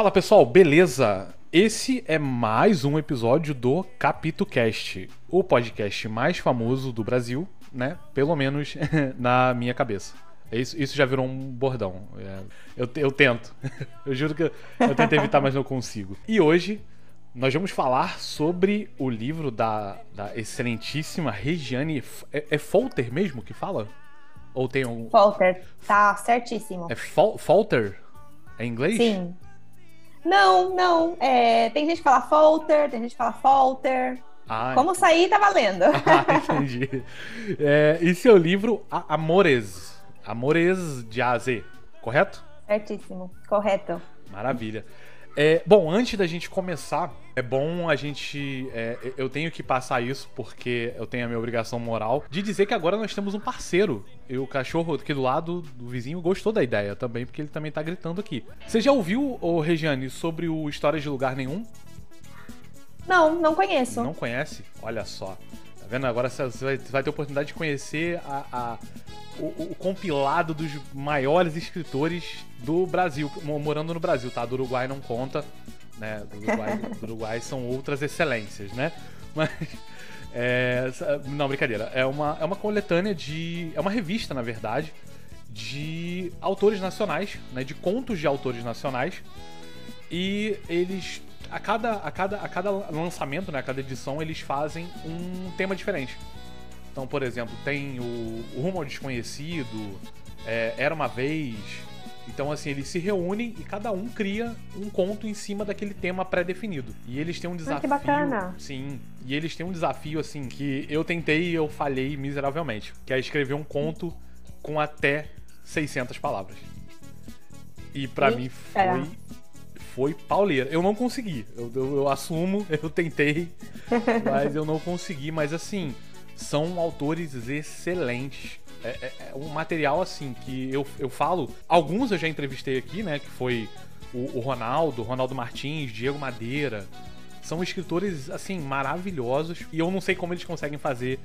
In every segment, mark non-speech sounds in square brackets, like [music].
Fala pessoal, beleza? Esse é mais um episódio do Capito Cast, o podcast mais famoso do Brasil, né? Pelo menos [laughs] na minha cabeça. Isso, isso já virou um bordão. É, eu, eu tento. [laughs] Eu juro que eu tento evitar, mas não consigo. E hoje nós vamos falar sobre o livro da, da excelentíssima Regiane. É, é Folter mesmo que fala? Ou tem um. Folter, tá certíssimo. É Fol Folter? É inglês? Sim. Não, não. É, tem gente que fala Folter, tem gente que fala Folter. Ah, Como sair, tá valendo. [laughs] Ah, entendi. É, e seu livro, Amores. Amores de A a Z, correto? Certíssimo, correto. Maravilha. É, bom, antes da gente começar, é bom a gente. É, eu tenho que passar isso porque eu tenho a minha obrigação moral de dizer que agora nós temos um parceiro. E o cachorro aqui do lado do vizinho gostou da ideia também, porque ele também tá gritando aqui. Você já ouviu, ô Regiane, sobre o Histórias de Lugar Nenhum? Não, não conheço. Não conhece? Olha só. Vendo? Agora você vai, vai ter oportunidade de conhecer a, a o, o, compilado dos maiores escritores do Brasil, morando no Brasil, tá? Do Uruguai não conta, né? Do Uruguai, [laughs] do Uruguai são outras excelências, né? [laughs] Mas. É, não, brincadeira. É uma, é uma coletânea de. É uma revista, na verdade, de autores nacionais, né? De contos de autores nacionais. E eles. A cada, a cada, a cada lançamento, né? A cada edição, eles fazem um tema diferente. Então, por exemplo, tem o, o Rumo ao Desconhecido, é, Era uma Vez. Então, assim, eles se reúnem e cada um cria um conto em cima daquele tema pré-definido. E eles têm um desafio. Ah, que bacana! Sim. E eles têm um desafio, assim, que eu tentei e eu falhei miseravelmente. Que é escrever um conto com até 600 palavras. E para mim foi foi pauleira. Eu não consegui. Eu, eu, eu assumo, [laughs] eu tentei, mas eu não consegui. Mas assim, são autores excelentes. É, é, é, um material assim que eu, eu falo. Alguns eu já entrevistei aqui, né? Que foi o, o Ronaldo, Ronaldo Martins, Diego Madeira. São escritores assim maravilhosos e eu não sei como eles conseguem fazer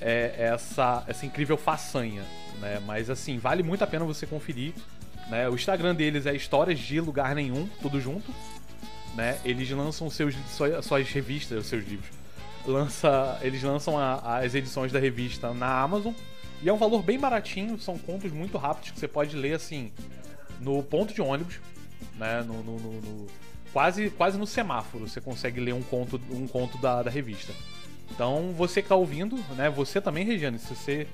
é, essa, essa incrível façanha, né? Mas assim vale muito a pena você conferir. Né? O Instagram deles é Histórias de Lugar Nenhum, tudo junto. Né? Eles lançam seus, suas revistas, seus livros lança, eles lançam a, as edições da revista na Amazon e é um valor bem baratinho, são contos muito rápidos que você pode ler assim no ponto de ônibus, né? No, no, no, no quase, quase no semáforo você consegue ler um conto, um conto da, da revista. Então você que tá ouvindo, né? Você também, Regiane, se você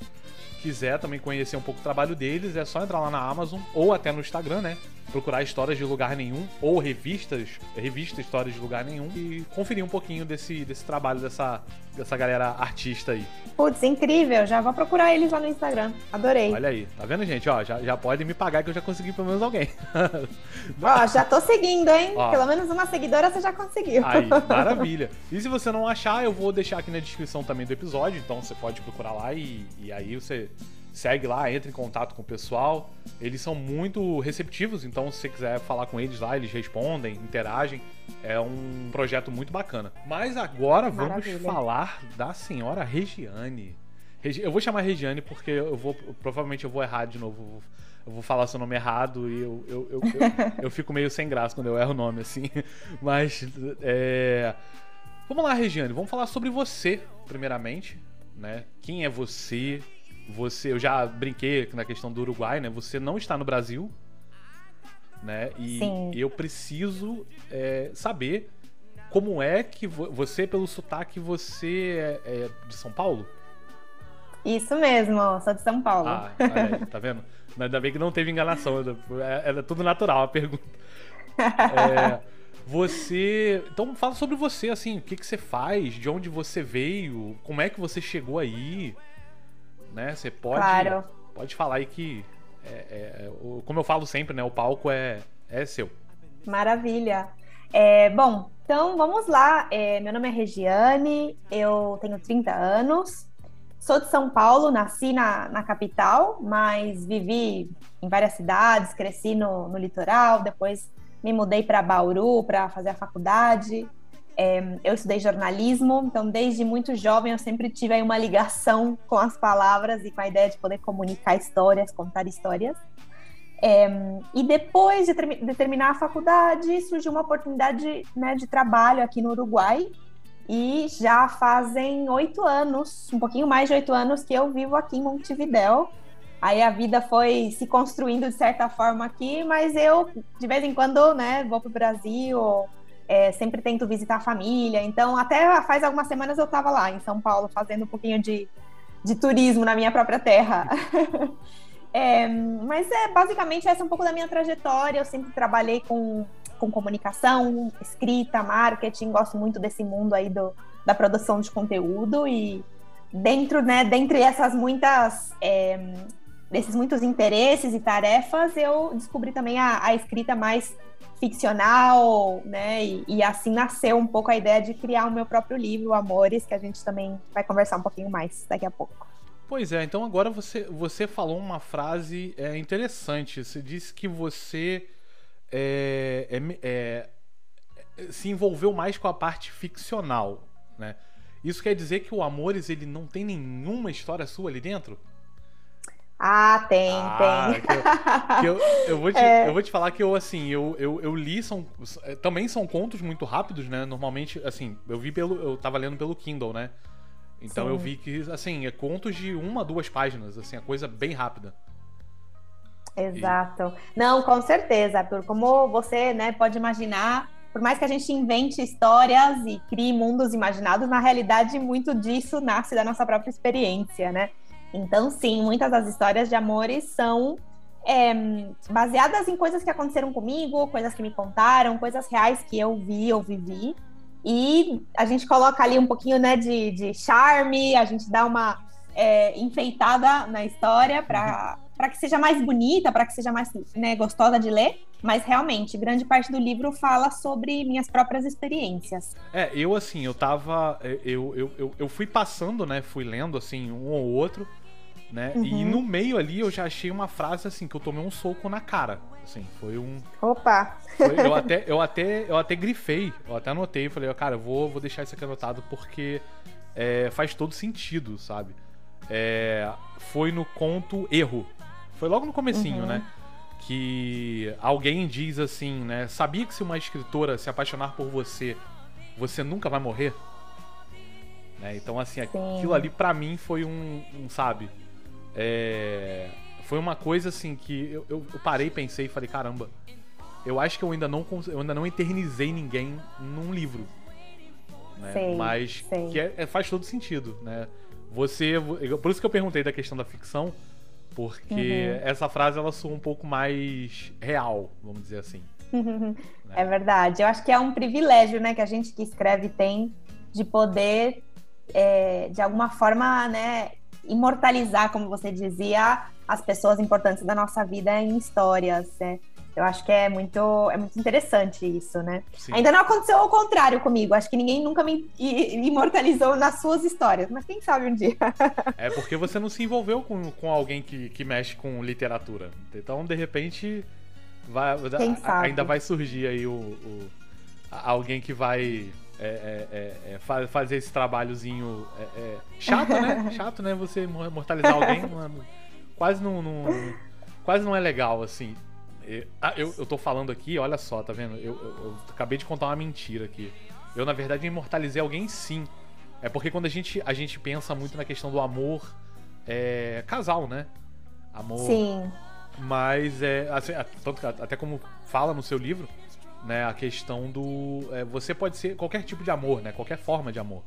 quiser também conhecer um pouco o trabalho deles, é só entrar lá na Amazon ou até no Instagram, né? Procurar histórias de lugar nenhum ou revistas, revista Histórias de Lugar Nenhum e conferir um pouquinho desse, desse trabalho dessa, dessa galera artista aí. Putz, incrível! Já vou procurar eles lá no Instagram. Adorei. Olha aí, tá vendo, gente? Ó, já, já pode me pagar que eu já consegui pelo menos alguém. [laughs] Ó, já tô seguindo, hein? Ó. Pelo menos uma seguidora você já conseguiu. Aí, [laughs] maravilha. E se você não achar, eu vou deixar aqui na descrição também do episódio, então você pode procurar lá e, e aí você segue lá, entra em contato com o pessoal. Eles são muito receptivos, então se você quiser falar com eles lá, eles respondem, interagem. É um projeto muito bacana. Mas agora vamos Maravilha. falar da senhora Regiane. Eu vou chamar Regiane porque eu vou. Provavelmente eu vou errar de novo. Eu vou falar seu nome errado e eu, eu, eu, eu, [laughs] eu fico meio sem graça quando eu erro o nome, assim. [laughs] Mas. É... Vamos lá, Regiane. Vamos falar sobre você, primeiramente. Né? Quem é você? Você, eu já brinquei na questão do Uruguai, né? Você não está no Brasil, né? E Sim. eu preciso é, saber como é que você, pelo sotaque, você é, é, de São Paulo? Isso mesmo, sou de São Paulo. Ah, aí, tá vendo? Ainda bem que não teve enganação, era, era tudo natural a pergunta. É, você. Então fala sobre você, assim, o que, que você faz, de onde você veio, como é que você chegou aí né? Você pode, claro. pode falar aí que, é, é, como eu falo sempre, né? O palco é, é seu. Maravilha. É, bom, então vamos lá. É, meu nome é Regiane, eu tenho 30 anos, sou de São Paulo, nasci na, na capital, mas vivi em várias cidades, cresci no, no litoral, depois me mudei para Bauru para fazer a faculdade. É, eu estudei jornalismo, então desde muito jovem eu sempre tive aí uma ligação [laughs] com as palavras e com a ideia de poder comunicar histórias, contar histórias. É, e depois de, ter, de, terminar a faculdade, surgiu uma oportunidade né, de trabalho aqui no Uruguai. E já fazem oito anos, um pouquinho mais de oito anos, que eu vivo aqui em Montevidéu. Aí a vida foi se construindo de certa forma aqui, mas eu, de vez em quando, né, vou para o Brasil, é, sempre tento visitar a família. Então, até faz algumas semanas eu estava lá em São Paulo, fazendo um pouquinho de, de turismo na minha própria terra. [laughs] É, mas é basicamente essa é um pouco da minha trajetória. Eu sempre trabalhei com, com comunicação, escrita, marketing, gosto muito desse mundo aí do, da produção de conteúdo e dentro, né, dentre essas muitas é, desses muitos interesses e tarefas, eu descobri também a, a escrita mais ficcional, né? E, e, assim nasceu um pouco a ideia de criar o meu próprio livro, Amores, que a gente também vai conversar um pouquinho mais daqui a pouco. Pois é, então agora você, você falou uma frase é, interessante. Você disse que você é, é, é, se envolveu mais com a parte ficcional, né? Isso quer dizer que o Amores ele não tem nenhuma história sua ali dentro? Ah, tem, ah, tem. Que eu, que eu, eu, vou [laughs] te, é. eu vou te falar que eu, assim, eu, eu, eu li, são, também são contos muito rápidos, né? Normalmente, assim, eu vi pelo, eu tava lendo pelo Kindle, né? Então Sim. eu vi que, assim, é contos de uma, duas páginas, assim, a coisa bem rápida. Exato. E... Não, com certeza, por como você, né, pode imaginar, por mais que a gente invente histórias e crie mundos imaginados, na realidade muito disso nasce da nossa própria experiência, né? Então, sim, muitas das histórias de amores são é, baseadas em coisas que aconteceram comigo, coisas que me contaram, coisas reais que eu vi ou vivi. E a gente coloca ali um pouquinho né, de, de charme, a gente dá uma é, enfeitada na história para uhum. que seja mais bonita, para que seja mais né, gostosa de ler. Mas realmente, grande parte do livro fala sobre minhas próprias experiências. É, eu assim, eu tava. Eu, eu, eu, eu fui passando, né? Fui lendo assim, um ou outro né? Uhum. E no meio ali eu já achei uma frase assim que eu tomei um soco na cara. Assim, foi um. Opa! Foi, eu, [laughs] até, eu, até, eu até grifei, eu até anotei, falei, cara, eu vou, vou deixar isso aqui anotado porque é, faz todo sentido, sabe? É, foi no conto Erro. Foi logo no comecinho, uhum. né? Que alguém diz assim, né? Sabia que se uma escritora se apaixonar por você, você nunca vai morrer? Né? Então, assim, Sim. aquilo ali para mim foi um, um sabe? É, foi uma coisa assim que eu, eu, eu, parei, pensei e falei, caramba, eu acho que eu ainda não, eu ainda não eternizei ninguém num livro. Né? Sei, Mas sei. que é, é, faz todo sentido, né? Você. Por isso que eu perguntei da questão da ficção, porque uhum. essa frase ela soa um pouco mais real, vamos dizer assim. né? [laughs] É verdade. Eu acho que é um privilégio, né, que a gente que escreve tem de poder, é, de alguma forma, né, imortalizar, como você dizia, as pessoas importantes da nossa vida em histórias. Né? Eu acho que é muito, é muito interessante isso, né? Sim. Ainda não aconteceu ao contrário comigo. Acho que ninguém nunca me imortalizou nas suas histórias, mas quem sabe um dia. [laughs] é porque você não se envolveu com, com alguém que, que mexe com literatura. Então, de repente, vai, ainda vai surgir aí o, o alguém que vai é, é, é, é fazer esse trabalhozinho é, chato, né? [laughs] chato, né? Você mortalizar alguém, [laughs] mano, quase não, não, quase não é legal, assim. Ah, eu, eu tô falando aqui, olha só, tá vendo? Eu, eu, acabei de contar uma mentira aqui. Eu, na verdade, imortalizei alguém sim. É porque quando a gente, a gente pensa muito na questão do amor é, casal, né? Amor. Sim. Mas é. Assim, tanto, até como fala no seu livro, né? A questão do. É, você pode ser qualquer tipo de amor, né? Qualquer forma de amor.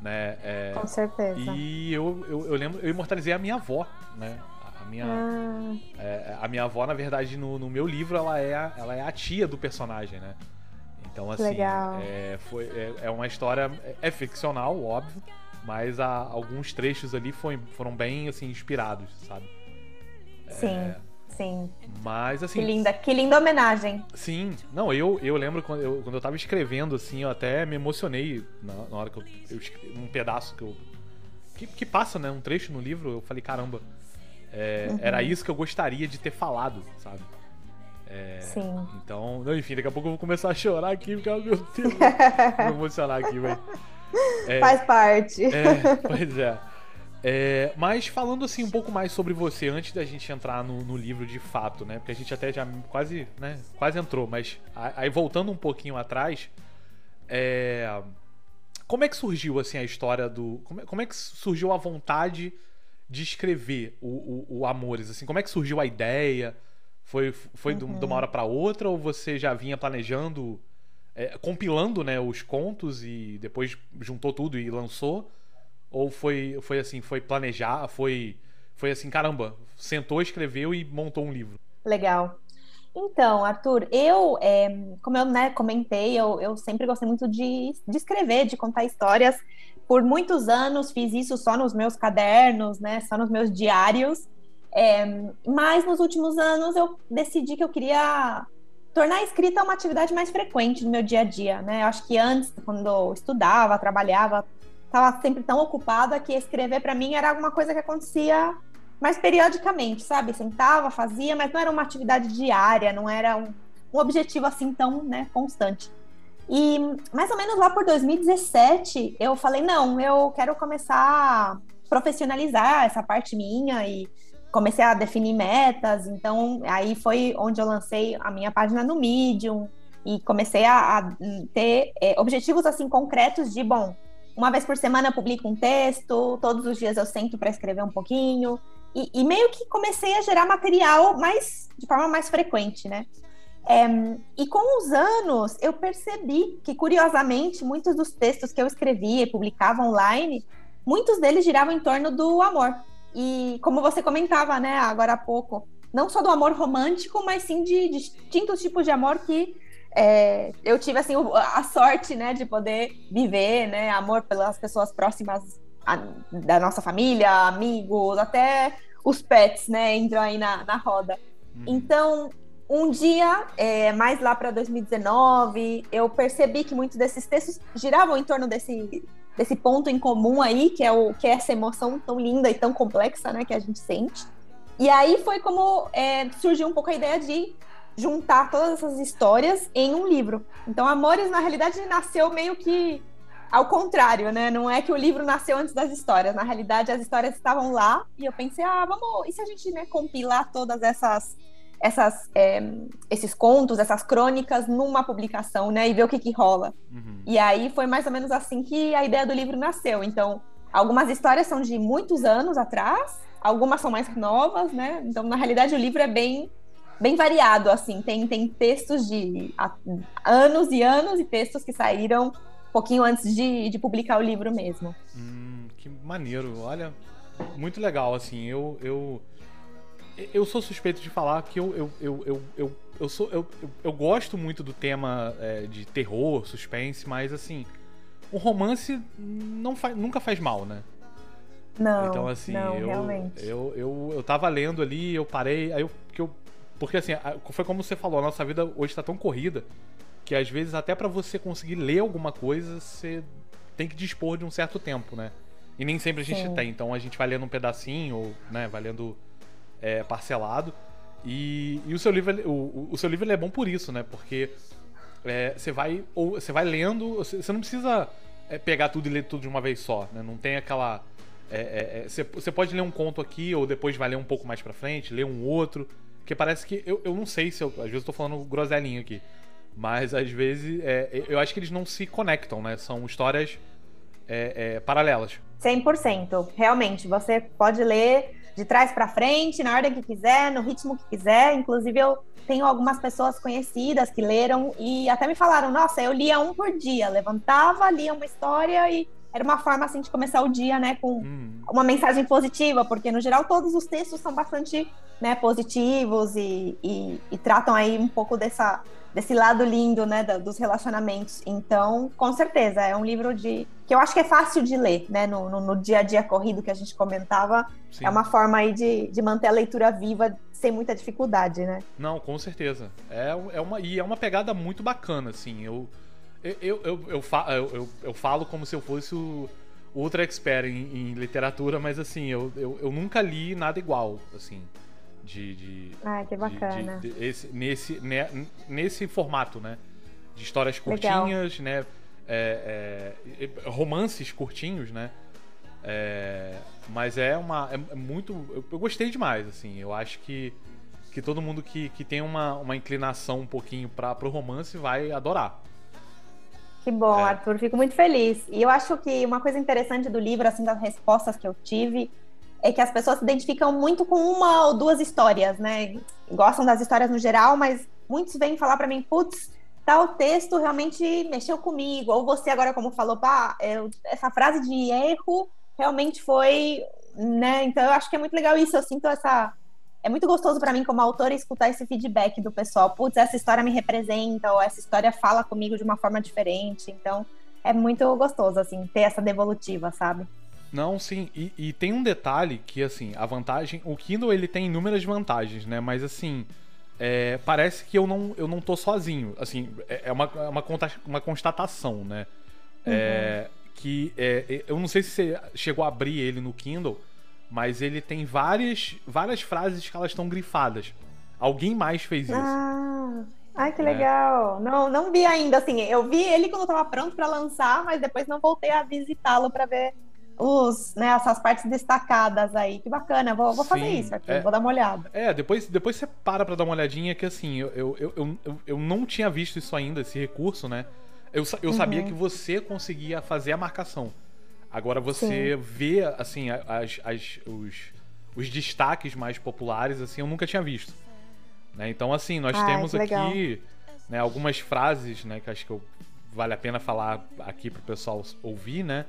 Né? É, Com certeza. E eu, eu, eu, lembro, eu imortalizei a minha avó, né? A minha, ah. é, a minha avó, na verdade, no, no meu livro, ela é, a, ela é a tia do personagem, né? Então, assim, Legal. É, foi, é, é, uma história. É, é ficcional, óbvio, mas há, alguns trechos ali foi, foram bem assim, inspirados, sabe? Sim. É, Sim. Mas assim. Que linda, que linda homenagem. Sim. Não, eu, eu lembro quando eu, quando eu tava escrevendo, assim, eu até me emocionei na, na hora que eu, eu, Um pedaço que eu. Que, que, passa, né? Um trecho no livro, eu falei, caramba. É, uhum. Era isso que eu gostaria de ter falado, sabe? É, Sim. Então, não, enfim, daqui a pouco eu vou começar a chorar aqui, porque, meu Deus, [laughs] vou me emocionar aqui, velho. É, Faz parte. É, pois é. É, mas falando assim um pouco mais sobre você, antes da gente entrar no, no, livro de fato, né? Porque a gente até já quase, né, quase entrou, mas aí voltando um pouquinho atrás, é, como é que surgiu assim a história do. Como é, como é que surgiu a vontade de escrever o, o, o, Amores? Assim, como é que surgiu a ideia? Foi, foi uhum. de uma hora para outra ou você já vinha planejando, é, compilando né, os contos e depois juntou tudo e lançou? Ou foi, foi assim, foi planejar, foi, foi assim, caramba, sentou, escreveu e montou um livro? Legal. Então, Arthur, eu, é, como eu né, comentei, eu, eu sempre gostei muito de, de escrever, de contar histórias. Por muitos anos fiz isso só nos meus cadernos, né, só nos meus diários. É, mas nos últimos anos eu decidi que eu queria tornar a escrita uma atividade mais frequente no meu dia a dia, né? Eu acho que antes, quando eu estudava, trabalhava, estava sempre tão ocupada que escrever para mim era alguma coisa que acontecia mais periodicamente, sabe? Sentava, fazia, mas não era uma atividade diária, não era um, um objetivo assim tão né, constante. E mais ou menos lá por 2017, eu falei: não, eu quero começar a profissionalizar essa parte minha e comecei a definir metas. Então, aí foi onde eu lancei a minha página no Medium e comecei a, a ter é, objetivos assim concretos de, bom, uma vez por semana eu publico um texto, todos os dias eu sento para escrever um pouquinho. E, e, meio que comecei a gerar material mais de forma mais frequente, né? É, e com os anos eu percebi que, curiosamente, muitos dos textos que eu escrevia e publicava online, muitos deles giravam em torno do amor. E como você comentava, né, agora há pouco, não só do amor romântico, mas sim de, de distintos tipos de amor que é, eu tive assim a sorte, né, de poder viver, né, amor pelas pessoas próximas a, da nossa família, amigos, até os pets, né, entram aí na, na roda. Uhum. Então, um dia, é, mais lá para 2019, eu percebi que muitos desses textos giravam em torno desse, desse ponto em comum aí, que é, o, que é essa emoção tão linda e tão complexa, né, que a gente sente. E aí foi como é, surgiu um pouco a ideia de juntar todas essas histórias em um livro. Então, Amores, na realidade, nasceu meio que ao contrário, né? Não é que o livro nasceu antes das histórias. Na realidade, as histórias estavam lá e eu pensei, ah, vamos. E se a gente né, compilar todas essas. Essas, é, esses contos, essas crônicas numa publicação, né? E ver o que, que rola. Uhum. E aí foi mais ou menos assim que a ideia do livro nasceu. Então, algumas histórias são de muitos anos atrás, algumas são mais novas, né? Então, na realidade, o livro é bem bem variado, assim. Tem, tem textos de anos e anos e textos que saíram um pouquinho antes de, de publicar o livro mesmo. Hum, que maneiro. Olha, muito legal, assim. Eu, eu, eu sou suspeito de falar que eu, eu, eu, eu, eu, eu sou, eu, eu, eu gosto muito do tema é, de terror, suspense, mas, assim, um romance não faz, nunca faz mal, né? Não, então, assim, não, eu, realmente. Eu, eu, eu tava lendo ali, eu parei, aí eu, que eu porque assim, foi como você falou, a nossa vida hoje tá tão corrida que às vezes até para você conseguir ler alguma coisa, você tem que dispor de um certo tempo, né? E nem sempre a gente Sim. tem. Então a gente vai lendo um pedacinho, ou, né, vai lendo é, parcelado. E, e, o seu livro, o, o seu livro é bom por isso, né? Porque é, você vai ou você vai lendo, você não precisa é, pegar tudo e ler tudo de uma vez só, né? Não tem aquela é, é, é, você, você pode ler um conto aqui ou depois vai ler um pouco mais para frente, ler um outro. Porque parece que. Eu, eu não sei se eu. Às vezes eu tô falando groselinho aqui. Mas às vezes. É, eu acho que eles não se conectam, né? São histórias é, é, paralelas. 100%. Realmente. Você pode ler de trás para frente, na ordem que quiser, no ritmo que quiser. Inclusive, eu tenho algumas pessoas conhecidas que leram e até me falaram: nossa, eu lia um por dia. Levantava, lia uma história e era uma forma assim de começar o dia, né, com hum. uma mensagem positiva, porque no geral todos os textos são bastante, né, positivos e, e, e tratam aí um pouco dessa desse lado lindo, né, dos relacionamentos. Então, com certeza, é um livro de que eu acho que é fácil de ler, né, no, no, no dia a dia corrido que a gente comentava. Sim. É uma forma aí de, de manter a leitura viva sem muita dificuldade, né? Não, com certeza. É, é uma e é uma pegada muito bacana, assim. Eu eu, eu, eu, eu, eu, eu falo como se eu fosse o ultra expert em, em literatura, mas assim, eu, eu, eu, nunca li nada igual, assim. De. de ah, que bacana. De, de, esse, nesse, né, nesse formato, né? De histórias curtinhas, Legal. né? É, é, romances curtinhos, né? É, mas é uma. É, muito. Eu, eu, gostei demais, assim. Eu acho que, que todo mundo que, que tem uma, uma inclinação um pouquinho para pro romance vai adorar. Que bom, é. Arthur, fico muito feliz. E eu acho que uma coisa interessante do livro, assim, das respostas que eu tive, é que as pessoas se identificam muito com uma ou duas histórias, né? Gostam das histórias no geral, mas muitos vêm falar para mim, putz, tal texto realmente mexeu comigo. Ou você agora, como falou, pá, eu, essa frase de erro realmente foi, né? Então eu acho que é muito legal isso. Eu sinto essa. É muito gostoso para mim, como autora, escutar esse feedback do pessoal. Putz, essa história me representa, ou essa história fala comigo de uma forma diferente. Então, é muito gostoso, assim, ter essa devolutiva, sabe? Não, sim. E, e, tem um detalhe que, assim, a vantagem. O Kindle ele tem inúmeras vantagens, né? Mas assim. É, parece que eu não, eu não tô sozinho. Assim, é, é uma, é uma, uma constatação, né? É, uhum. É, que eu não sei se você chegou a abrir ele no Kindle, mas ele tem várias, várias frases que elas estão grifadas. Alguém mais fez isso. Ah, ai, que legal. Não, não vi ainda, assim. Eu vi ele quando estava pronto para lançar, mas depois não voltei a visitá-lo para ver os, né, essas partes destacadas aí. Que bacana, vou, vou fazer isso aqui, é, vou dar uma olhada. É, depois, depois você para pra dar uma olhadinha, que assim, eu, eu, eu, eu, eu não tinha visto isso ainda, esse recurso, né? Eu, eu uhum. sabia que você conseguia fazer a marcação. Agora você Sim. vê, assim, as, as, os, os destaques mais populares, assim, eu nunca tinha visto. Né? Então, assim, nós Ai, temos aqui né, algumas frases, né, que acho que eu, vale a pena falar aqui pro pessoal ouvir, né?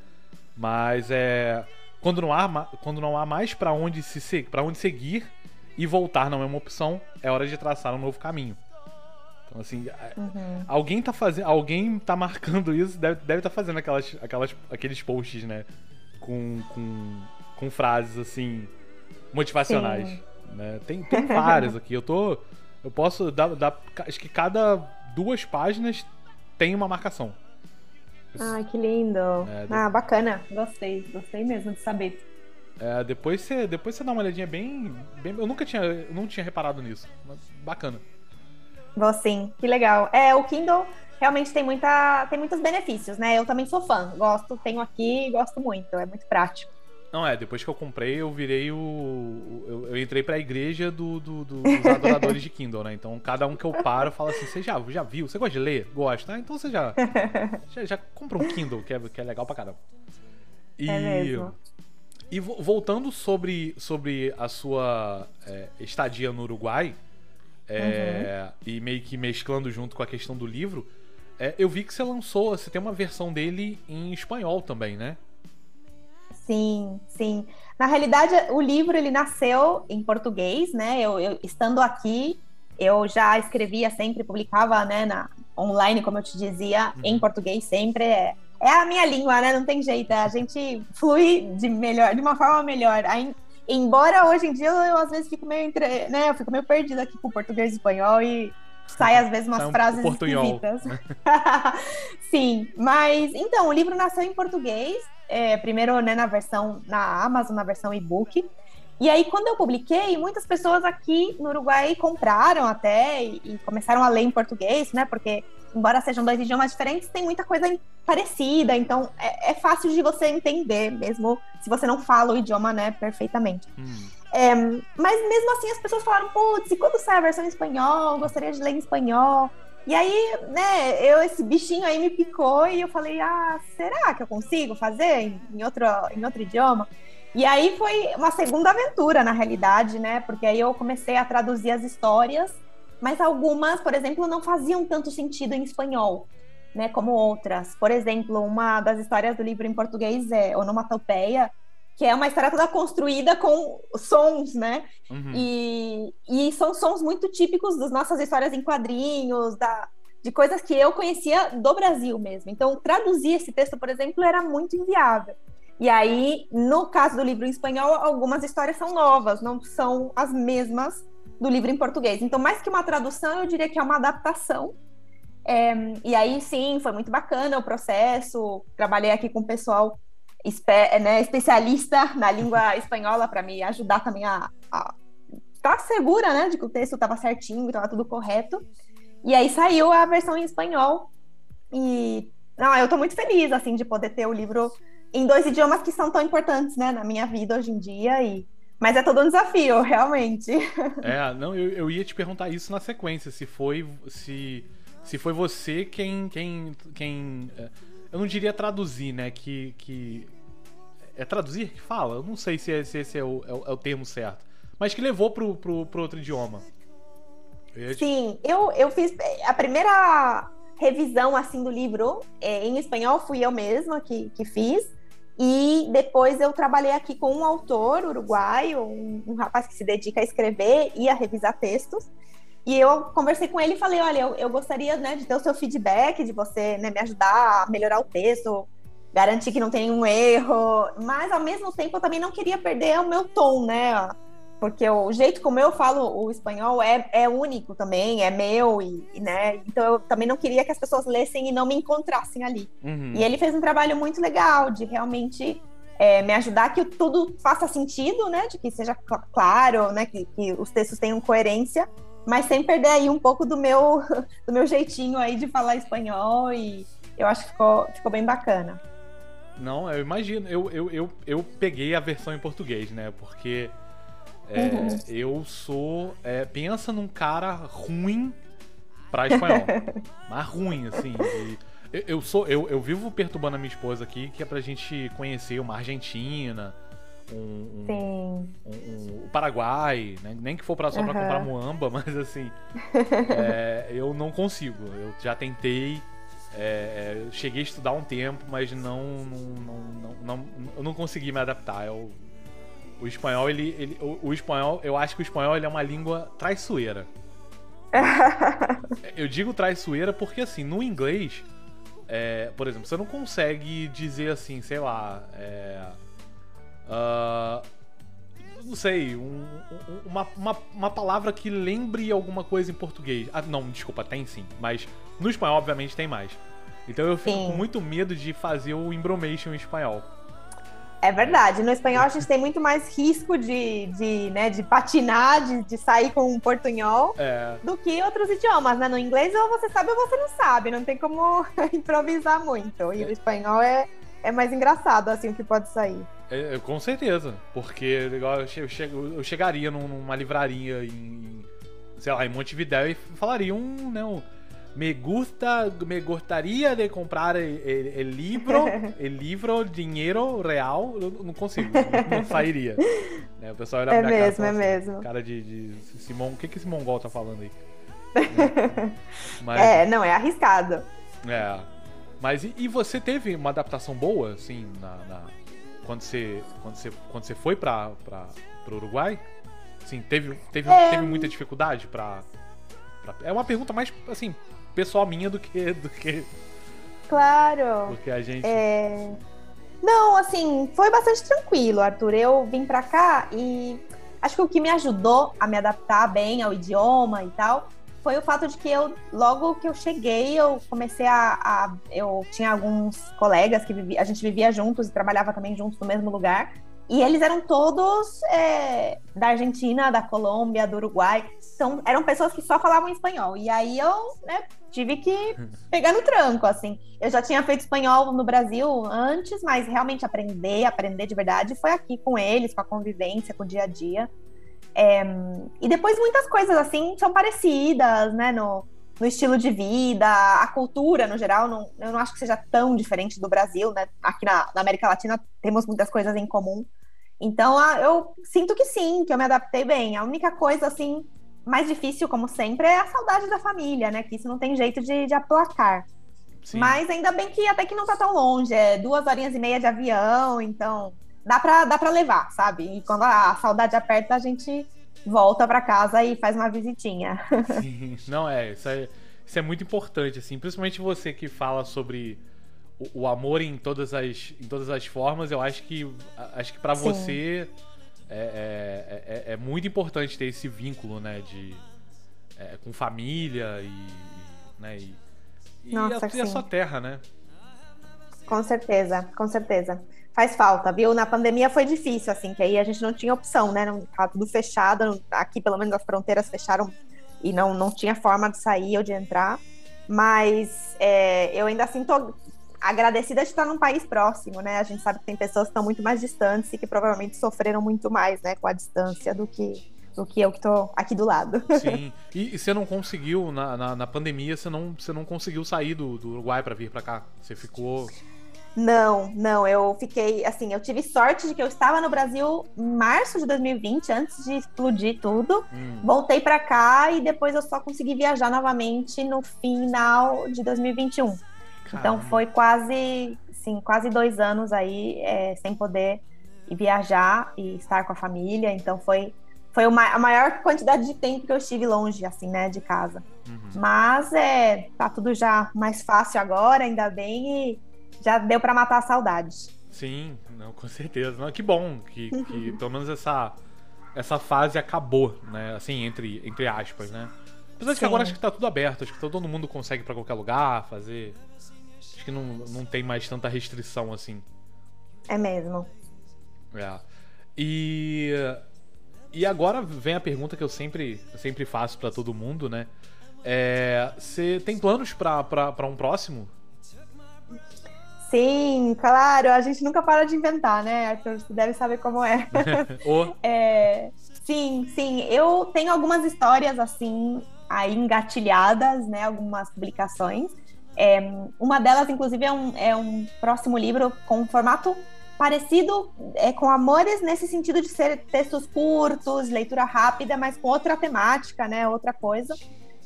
Mas é. Quando não há, quando não há mais para onde, se, para onde seguir e voltar não é uma opção, é hora de traçar um novo caminho. Então, assim, uhum. alguém tá fazendo. Alguém tá marcando isso, deve estar deve tá fazendo aquelas, aquelas, aqueles posts, né? Com, com, com frases assim motivacionais. Né? Tem, tem [laughs] várias aqui. Eu tô. Eu posso dar, dar. Acho que cada duas páginas tem uma marcação. Ah, que lindo. É, ah, bacana. Gostei. Gostei mesmo de saber. É, depois você depois você dá uma olhadinha bem, bem eu nunca tinha eu não tinha reparado nisso mas bacana Vou sim, que legal. É, o Kindle realmente tem, muita, tem muitos benefícios, né? Eu também sou fã, gosto, tenho aqui e gosto muito, é muito prático. Não, é, depois que eu comprei, eu virei o. Eu, eu entrei pra igreja do, do, do, dos adoradores de Kindle, né? Então, cada um que eu paro fala assim: você já, já viu? Você gosta de ler? Gosta? Ah, então você já, já. Já, compra um Kindle, que é, que é legal pra caramba. E, é mesmo. E voltando sobre, sobre a sua é, estadia no Uruguai, é, uhum. E meio que mesclando junto com a questão do livro, é, eu vi que você lançou, você tem uma versão dele em espanhol também, né? Sim, sim. Na realidade, o livro ele nasceu em português, né? Eu, eu estando aqui, eu já escrevia sempre, publicava, né, na online, como eu te dizia, uhum. em português sempre. É, é a minha língua, né? Não tem jeito. A gente flui de melhor, de uma forma melhor. Embora hoje em dia eu, eu às vezes fico meio entre, né, eu fico meio perdida aqui com português e espanhol e sai às vezes umas um frases portunhol. esquisitas. [laughs] [laughs] Sim, mas então, o livro nasceu em português, é, primeiro né, na versão na Amazon, na versão e-book. E aí, quando eu publiquei, muitas pessoas aqui no Uruguai compraram até e, e começaram a ler em português, né? Porque embora sejam dois idiomas diferentes, tem muita coisa parecida, então é, é, fácil de você entender, mesmo se você não fala o idioma, né, perfeitamente. Hum. É, mas mesmo assim as pessoas falaram, putz, e quando sai a versão em espanhol? Gostaria de ler em espanhol. E aí, né, eu, esse bichinho aí me picou e eu falei, ah, será que eu consigo fazer em, em outro, em outro idioma? E aí foi uma segunda aventura, na realidade, né? Porque aí eu comecei a traduzir as histórias mas algumas, por exemplo, não faziam tanto sentido em espanhol, né, como outras. Por exemplo, uma das histórias do livro em português é Onomatopeia, que é uma história toda construída com sons, né? Uhum. E, e são sons muito típicos das nossas histórias em quadrinhos, da, de coisas que eu conhecia do Brasil mesmo. Então, traduzir esse texto, por exemplo, era muito inviável. E aí, no caso do livro em espanhol, algumas histórias são novas, não são as mesmas do livro em português. Então, mais que uma tradução, eu diria que é uma adaptação. É, e aí, sim, foi muito bacana o processo. Trabalhei aqui com o pessoal espe né, especialista na língua [laughs] espanhola para me ajudar também a, estar tá segura, né, de que o texto estava certinho, estava tudo correto. E aí saiu a versão em espanhol. E não, eu estou muito feliz assim de poder ter o livro em dois idiomas que são tão importantes, né, na minha vida hoje em dia e mas é todo um desafio, [laughs] realmente. É, não, eu, eu ia te perguntar isso na sequência, se foi se se foi você quem quem quem é, eu não diria traduzir, né, que que é traduzir que fala? Eu não sei se, é, se esse é o, é o, é o termo certo, mas que levou pro, pro, pro outro idioma. Eu Sim, eu, eu fiz a primeira revisão assim do livro é, em espanhol fui eu mesma que, que fiz. E depois eu trabalhei aqui com um autor uruguaio, um, um, rapaz que se dedica a escrever e a revisar textos. E eu conversei com ele e falei: olha, eu, eu gostaria né, de ter o seu feedback, de você né, me ajudar a melhorar o texto, garantir que não tem nenhum erro. Mas ao mesmo tempo eu também não queria perder o meu tom, né? Porque o jeito como eu falo o espanhol é, é único também, é meu, e, né? Então eu também não queria que as pessoas lessem e não me encontrassem ali. Uhum. E ele fez um trabalho muito legal de realmente é, me ajudar que tudo faça sentido, né? De que seja claro, né? Que, que os textos tenham coerência, mas sem perder aí um pouco do meu, [laughs] do meu jeitinho aí de falar espanhol e eu acho que ficou, ficou bem bacana. Não, eu imagino. Eu, eu, eu, eu peguei a versão em português, né? Porque é, uhum. Eu sou. É, pensa num cara ruim pra espanhol. [laughs] mas ruim, assim. eu, eu, sou. Eu, eu vivo perturbando a minha esposa aqui, que é pra gente conhecer uma Argentina. Um, um, um, um, o Paraguai, né? nem que for pra, só uhum. pra comprar muamba, [laughs] mas assim, [laughs] é, eu não consigo. Eu já tentei, é, é cheguei a estudar um tempo, mas não, não, não, não, eu não consegui me adaptar. Eu o espanhol, ele. ele o, o, espanhol, eu acho que o espanhol ele é uma língua traiçoeira. [laughs] eu digo traiçoeira porque, assim, no inglês, é, por exemplo, você não consegue dizer assim, sei lá. É, uh, não sei, um, uma, uma, uma, palavra que lembre alguma coisa em português. Ah, não, desculpa, tem sim, mas no espanhol, obviamente, tem mais. Então eu fico sim. com muito medo de fazer o embromation em espanhol. É verdade. No espanhol a gente tem muito mais risco de, de, né, de patinar, de, de sair com um portunhol é. do que outros idiomas, né? No inglês ou você sabe ou você não sabe, não tem como [laughs] improvisar muito. E o espanhol é, é mais engraçado, assim, o que pode sair. É, com certeza, porque igual, eu, chego, eu chegaria numa livraria em, sei lá, em Montevidéu e falaria um, né, um me gusta, me gostaria de comprar o livro, o livro, dinheiro real, eu não consigo, não, [laughs] sairia. Né? O pessoal olha é mesmo, cara, é assim, mesmo. Cara de, de Simão, o que que esse mongol tá falando aí? [laughs] Mas, é, não, é arriscado. É. Mas e, e, você teve uma adaptação boa, assim, na, na, quando, você, quando, você, quando você foi para o Uruguai? Sim, teve, teve, é... teve muita dificuldade para é uma pergunta mais, assim, pessoal minha do que. Do que claro. Do que a gente. É... Não, assim, foi bastante tranquilo, Arthur. Eu vim pra cá e acho que o que me ajudou a me adaptar bem ao idioma e tal foi o fato de que eu, logo que eu cheguei, eu comecei a. a eu tinha alguns colegas que vivia, a gente vivia juntos e trabalhava também juntos no mesmo lugar. E eles eram todos é, da Argentina, da Colômbia, do Uruguai. São, eram pessoas que só falavam espanhol. E aí eu né, tive que [laughs] pegar no tranco, assim. Eu já tinha feito espanhol no Brasil antes, mas realmente aprender, aprender de verdade, foi aqui com eles, com a convivência, com o dia a dia. É, e depois muitas coisas, assim, são parecidas, né? No, no estilo de vida, a cultura no geral, não, eu não acho que seja tão diferente do Brasil, né? Aqui na, na América Latina temos muitas coisas em comum. Então, eu sinto que sim, que eu me adaptei bem. A única coisa, assim, mais difícil, como sempre, é a saudade da família, né? Que isso não tem jeito de, de aplacar. Sim. Mas ainda bem que até que não tá tão longe, é duas horinhas e meia de avião, então dá pra, dá pra levar, sabe? E quando a saudade aperta, a gente volta para casa e faz uma visitinha. Sim, [laughs] não é, isso é, isso é muito importante, assim, principalmente você que fala sobre o, o amor em todas as, em todas as formas, eu acho que acho que para você é, é, é, é, muito importante ter esse vínculo, né, de é, com família e, e né, e, e, Nossa, a, e a sua terra, né? Com certeza, com certeza faz falta, viu? Na pandemia foi difícil, assim, que aí a gente não tinha opção, né? Não, tava tudo fechado, aqui pelo menos as fronteiras fecharam e não, não tinha forma de sair ou de entrar. Mas é, eu ainda assim tô agradecida de estar num país próximo, né? A gente sabe que tem pessoas que estão muito mais distantes e que provavelmente sofreram muito mais, né, com a distância do que do que eu que tô aqui do lado. Sim. E, e você não conseguiu, na, na, na, pandemia, você não, você não conseguiu sair do, do Uruguai para vir para cá? Você ficou. Não, não, eu fiquei, assim, eu tive sorte de que eu estava no Brasil em março de 2020, antes de explodir tudo. Hum. Voltei para cá e depois eu só consegui viajar novamente no final de 2021. Caramba. Então foi quase, sim, quase dois anos aí é, sem poder viajar e estar com a família. Então foi foi a maior quantidade de tempo que eu estive longe, assim, né, de casa. Uhum. Mas é, tá tudo já mais fácil agora, ainda bem, e já deu para matar a saudade. Sim, não, com certeza. Não, que bom que, que [laughs] pelo menos essa, essa fase acabou, né? Assim, entre, entre aspas, né? Apesar de que agora acho que tá tudo aberto, acho que todo mundo consegue para qualquer lugar fazer. Acho que não, não tem mais tanta restrição assim. É mesmo. É. E e agora vem a pergunta que eu sempre, sempre faço para todo mundo, né? Você é, tem planos para um próximo? Sim, claro. A gente nunca para de inventar, né, Arthur? Você deve saber como é. [laughs] oh. é. Sim, sim. Eu tenho algumas histórias assim aí engatilhadas, né? Algumas publicações. É, uma delas, inclusive, é um, é um próximo livro com um formato parecido é, com Amores nesse sentido de ser textos curtos, leitura rápida, mas com outra temática, né? Outra coisa.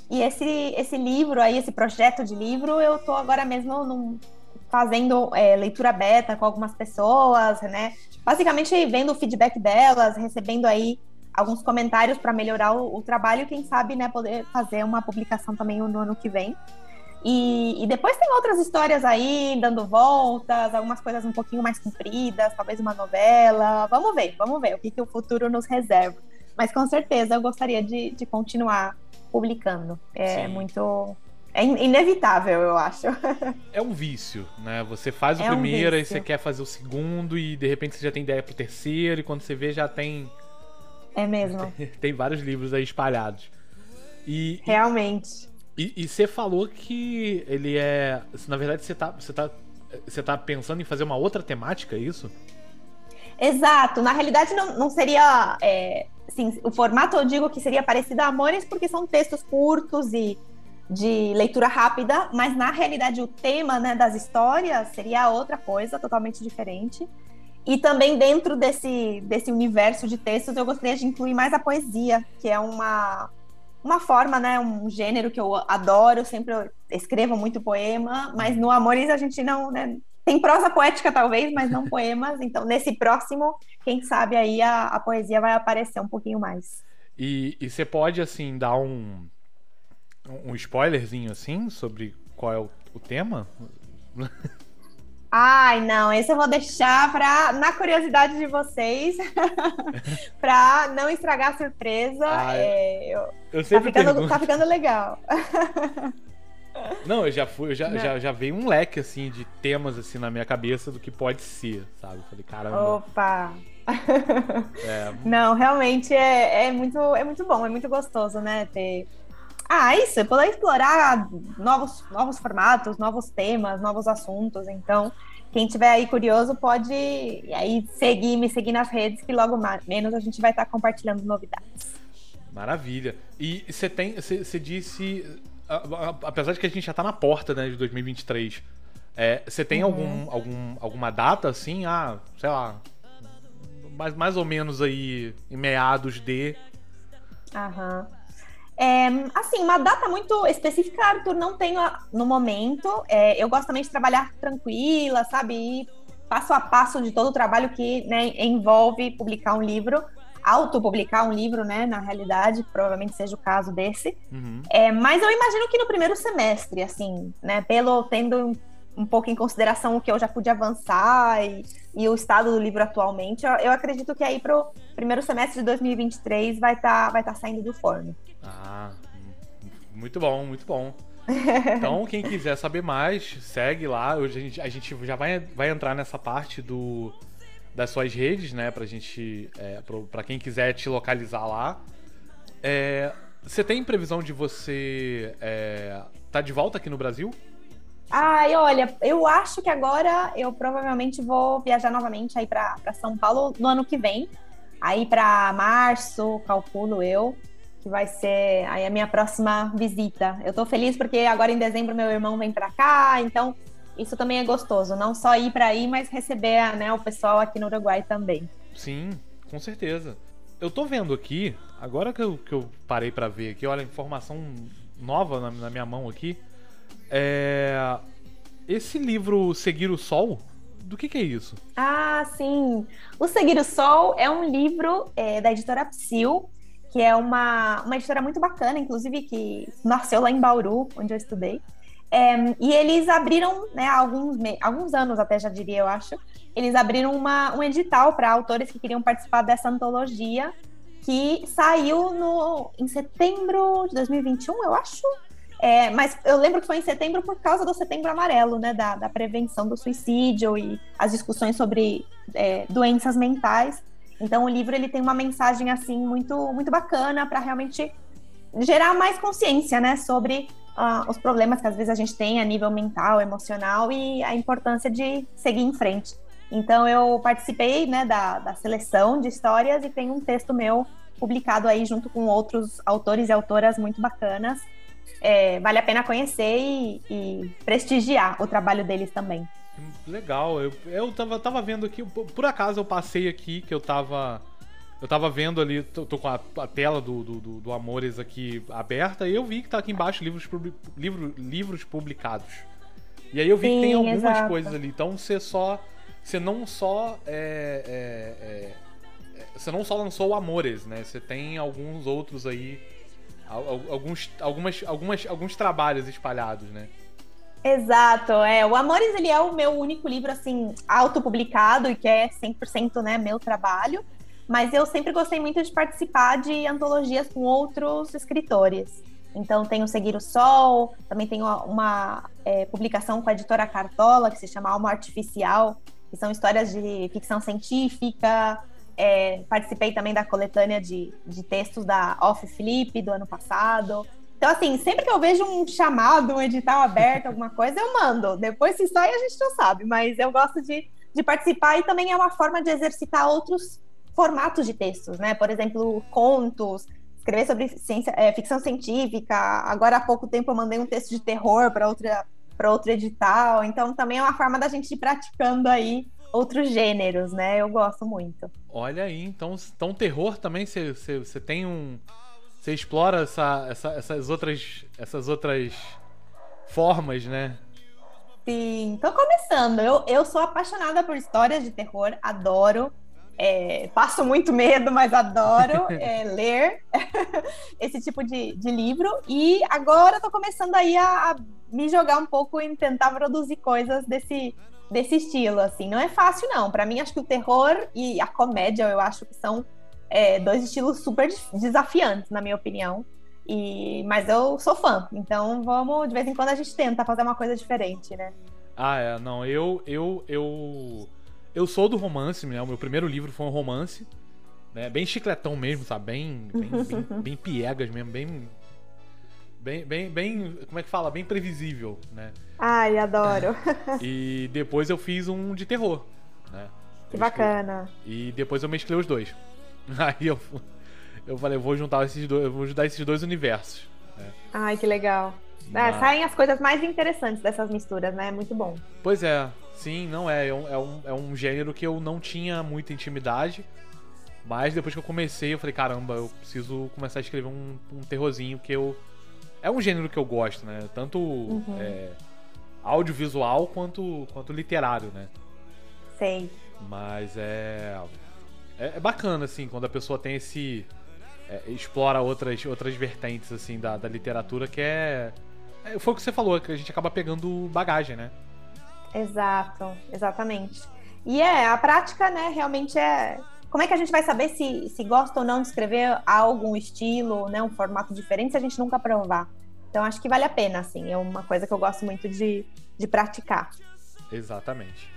E esse, esse livro aí, esse projeto de livro, eu estou agora mesmo num, fazendo é, leitura beta com algumas pessoas, né? Basicamente vendo o feedback delas, recebendo aí alguns comentários para melhorar o, o, trabalho quem sabe, né, poder fazer uma publicação também no ano que vem. E, e, depois tem outras histórias aí, dando voltas, algumas coisas um pouquinho mais compridas, talvez uma novela. Vamos ver, vamos ver o que, que o futuro nos reserva. Mas com certeza eu gostaria de, de continuar publicando. É Sim. muito. É inevitável, eu acho. [laughs] É um vício, né? Você faz o é primeiro, um aí você quer fazer o segundo, e de repente você já tem ideia pro terceiro, e quando você vê, já tem. É mesmo. [laughs] tem vários livros aí espalhados. E, Realmente. E você falou que ele é. Na verdade, você tá, você tá, você tá pensando em fazer uma outra temática, é isso? Exato. Na realidade, não, não seria. É, assim, o formato eu digo que seria parecido a Amores, porque são textos curtos e de leitura rápida, mas na realidade o tema né, das histórias seria outra coisa, totalmente diferente. E também dentro desse, desse universo de textos, eu gostaria de incluir mais a poesia, que é uma, uma forma, né, um gênero que eu adoro, sempre escrevo muito poema, mas no Amores a gente não, né, tem prosa poética talvez, mas não [laughs] poemas, então nesse próximo, quem sabe aí a, a poesia vai aparecer um pouquinho mais. E, e você pode, assim, dar um, um spoilerzinho, assim, sobre qual é o, o tema? Ai, não, esse eu vou deixar para na curiosidade de vocês, [laughs] para não estragar a surpresa. Ai, é, eu, eu sempre tá ficando, tá ficando legal. Não, eu já fui, eu já, já, já veio um leque assim de temas assim na minha cabeça do que pode ser, sabe? Eu falei, caramba. Opa! É. [laughs] Não, realmente é, é, muito, é muito bom, é muito gostoso, né? Ter ah, isso, poder explorar novos, novos formatos, novos temas, novos assuntos. Então, quem tiver aí curioso pode aí seguir, me seguir nas redes, que logo mais, menos a gente vai estar compartilhando novidades. Maravilha. E você tem, você disse, apesar de que a gente já está na porta, né, de 2023, é, você tem uhum. algum, algum, alguma data assim, ah, sei lá, mais, mais ou menos aí em meados de. Aham. É, assim, uma data muito específica, Arthur, não tenho no momento. É, eu gosto também de trabalhar tranquila, sabe? Ir passo a passo de todo o trabalho que né, envolve publicar um livro, autopublicar um livro, né? Na realidade, provavelmente seja o caso desse. Uhum. É, mas eu imagino que no primeiro semestre, assim, né? Pelo tendo um pouco em consideração o que eu já pude avançar e, e o estado do livro atualmente, eu, acredito que aí para o primeiro semestre de 2023 vai estar tá, vai tá saindo do forno. Ah, muito bom, muito bom. [laughs] Então, quem quiser saber mais, segue lá. A gente, a gente já vai, vai entrar nessa parte do, das suas redes, né? Pra gente. É, pra quem quiser te localizar lá. É, você tem previsão de você é, tá de volta aqui no Brasil? Ai, olha, eu acho que agora eu provavelmente vou viajar novamente aí para São Paulo no ano que vem. Aí para março, calculo eu, que vai ser aí a minha próxima visita. Eu tô feliz porque agora em dezembro meu irmão vem para cá, então isso também é gostoso, não só ir para aí, mas receber né, o pessoal aqui no Uruguai também. Sim, com certeza. Eu tô vendo aqui, agora que eu, que eu parei para ver aqui, olha, informação nova na, na minha mão aqui. É... Esse livro Seguir o Sol, do que, que, é isso? Ah, sim. O Seguir o Sol é um livro é, da editora Psil, que é uma, uma editora muito bacana, inclusive que nasceu lá em Bauru, onde eu estudei. É, e eles abriram, né, alguns, alguns anos até já diria, eu acho, eles abriram uma, um edital para autores que queriam participar dessa antologia que saiu no, em setembro de 2021, eu acho. É, mas eu lembro que foi em setembro por causa do setembro amarelo, né? Da, da prevenção do suicídio e as discussões sobre é, doenças mentais. Então o livro ele tem uma mensagem assim muito muito bacana para realmente gerar mais consciência, né, sobre uh, os problemas que às vezes a gente tem a nível mental, emocional e a importância de seguir em frente. Então eu participei né, da, da seleção de histórias e tem um texto meu publicado aí junto com outros autores e autoras muito bacanas. É, vale a pena conhecer e, e, prestigiar o trabalho deles também. Legal, eu, eu tava, tava vendo aqui, por acaso eu passei aqui que eu tava. Eu tava vendo ali, tô, tô com a, a tela do, do, do, Amores aqui aberta e eu vi que tá aqui embaixo livros, livro, livros publicados. E aí eu vi Sim, que tem algumas exato. coisas ali. Então você só você não só é, é, é, é, você não só lançou o Amores, né? Você tem alguns outros aí, alguns, algumas, algumas, alguns trabalhos espalhados, né? Exato, é. O Amores ele é o meu único livro assim autopublicado e que é 100% né, meu trabalho. Mas eu sempre gostei muito de participar de antologias com outros escritores. Então tenho Seguir o Sol, também tenho uma é, publicação com a editora Cartola que se chama Alma Artificial, que são histórias de ficção científica. É, participei também da coletânea de, de textos da Off Felipe do ano passado. Então, assim, sempre que eu vejo um chamado, um edital aberto, [laughs] alguma coisa, eu mando. Depois, se sai, a gente não sabe, mas eu gosto de, de participar e também é uma forma de exercitar outros formatos de textos, né? Por exemplo, contos, escrever sobre ciência, é, ficção científica. Agora há pouco tempo eu mandei um texto de terror para outra para outro edital. Então também é uma forma da gente ir praticando aí outros gêneros, né? Eu gosto muito. Olha aí, então, então terror também você tem um. Você explora essa, essa, essas outras. essas outras formas, né? Sim, tô começando. Eu, eu sou apaixonada por histórias de terror, adoro. É, passo muito medo, mas adoro [laughs] é, ler [laughs] esse tipo de, de livro. E agora estou começando aí a, a, me jogar um pouco em tentar produzir coisas desse, desse estilo. Assim, não é fácil não. Para mim, acho que o terror e a comédia, eu acho que são é, dois estilos super desafiantes, na minha opinião. E, mas eu sou fã, então vamos de vez em quando a gente tenta fazer uma coisa diferente, né? Ah, é, não, eu eu eu eu sou do romance, né? O meu primeiro livro foi um romance. Né? Bem chicletão mesmo, sabe? Bem, bem, bem, [laughs] bem piegas mesmo, bem, bem, bem, bem. Como é que fala? Bem previsível, né? Ai, adoro. [laughs] e depois eu fiz um de terror, né? Que bacana. E depois eu mesclei os dois. [laughs] Aí eu, eu falei, eu vou juntar esses dois, eu vou juntar esses dois universos. Né? Ai, que legal. Mas... É, saem as coisas mais interessantes dessas misturas, né? É muito bom. Pois é, sim, não é. É um, é um, é um gênero que eu não tinha muita intimidade. Mas depois que eu comecei, eu falei, caramba, eu preciso começar a escrever um, um terrorzinho que eu. É um gênero que eu gosto, né? Tanto uhum. é, audiovisual quanto, quanto literário, né? Sei. Mas é, é. É bacana, assim, quando a pessoa tem esse. É, explora outras, outras vertentes, assim, da, da literatura que é é, foi o que você falou, que a gente acaba pegando bagagem, né? Exato, exatamente. E é, a prática, né, realmente é. Como é que a gente vai saber se, se gosta ou não de escrever algo, um estilo, né, um formato diferente, se a gente nunca provar? Então acho que vale a pena, assim. É uma coisa que eu gosto muito de, de praticar. Exatamente.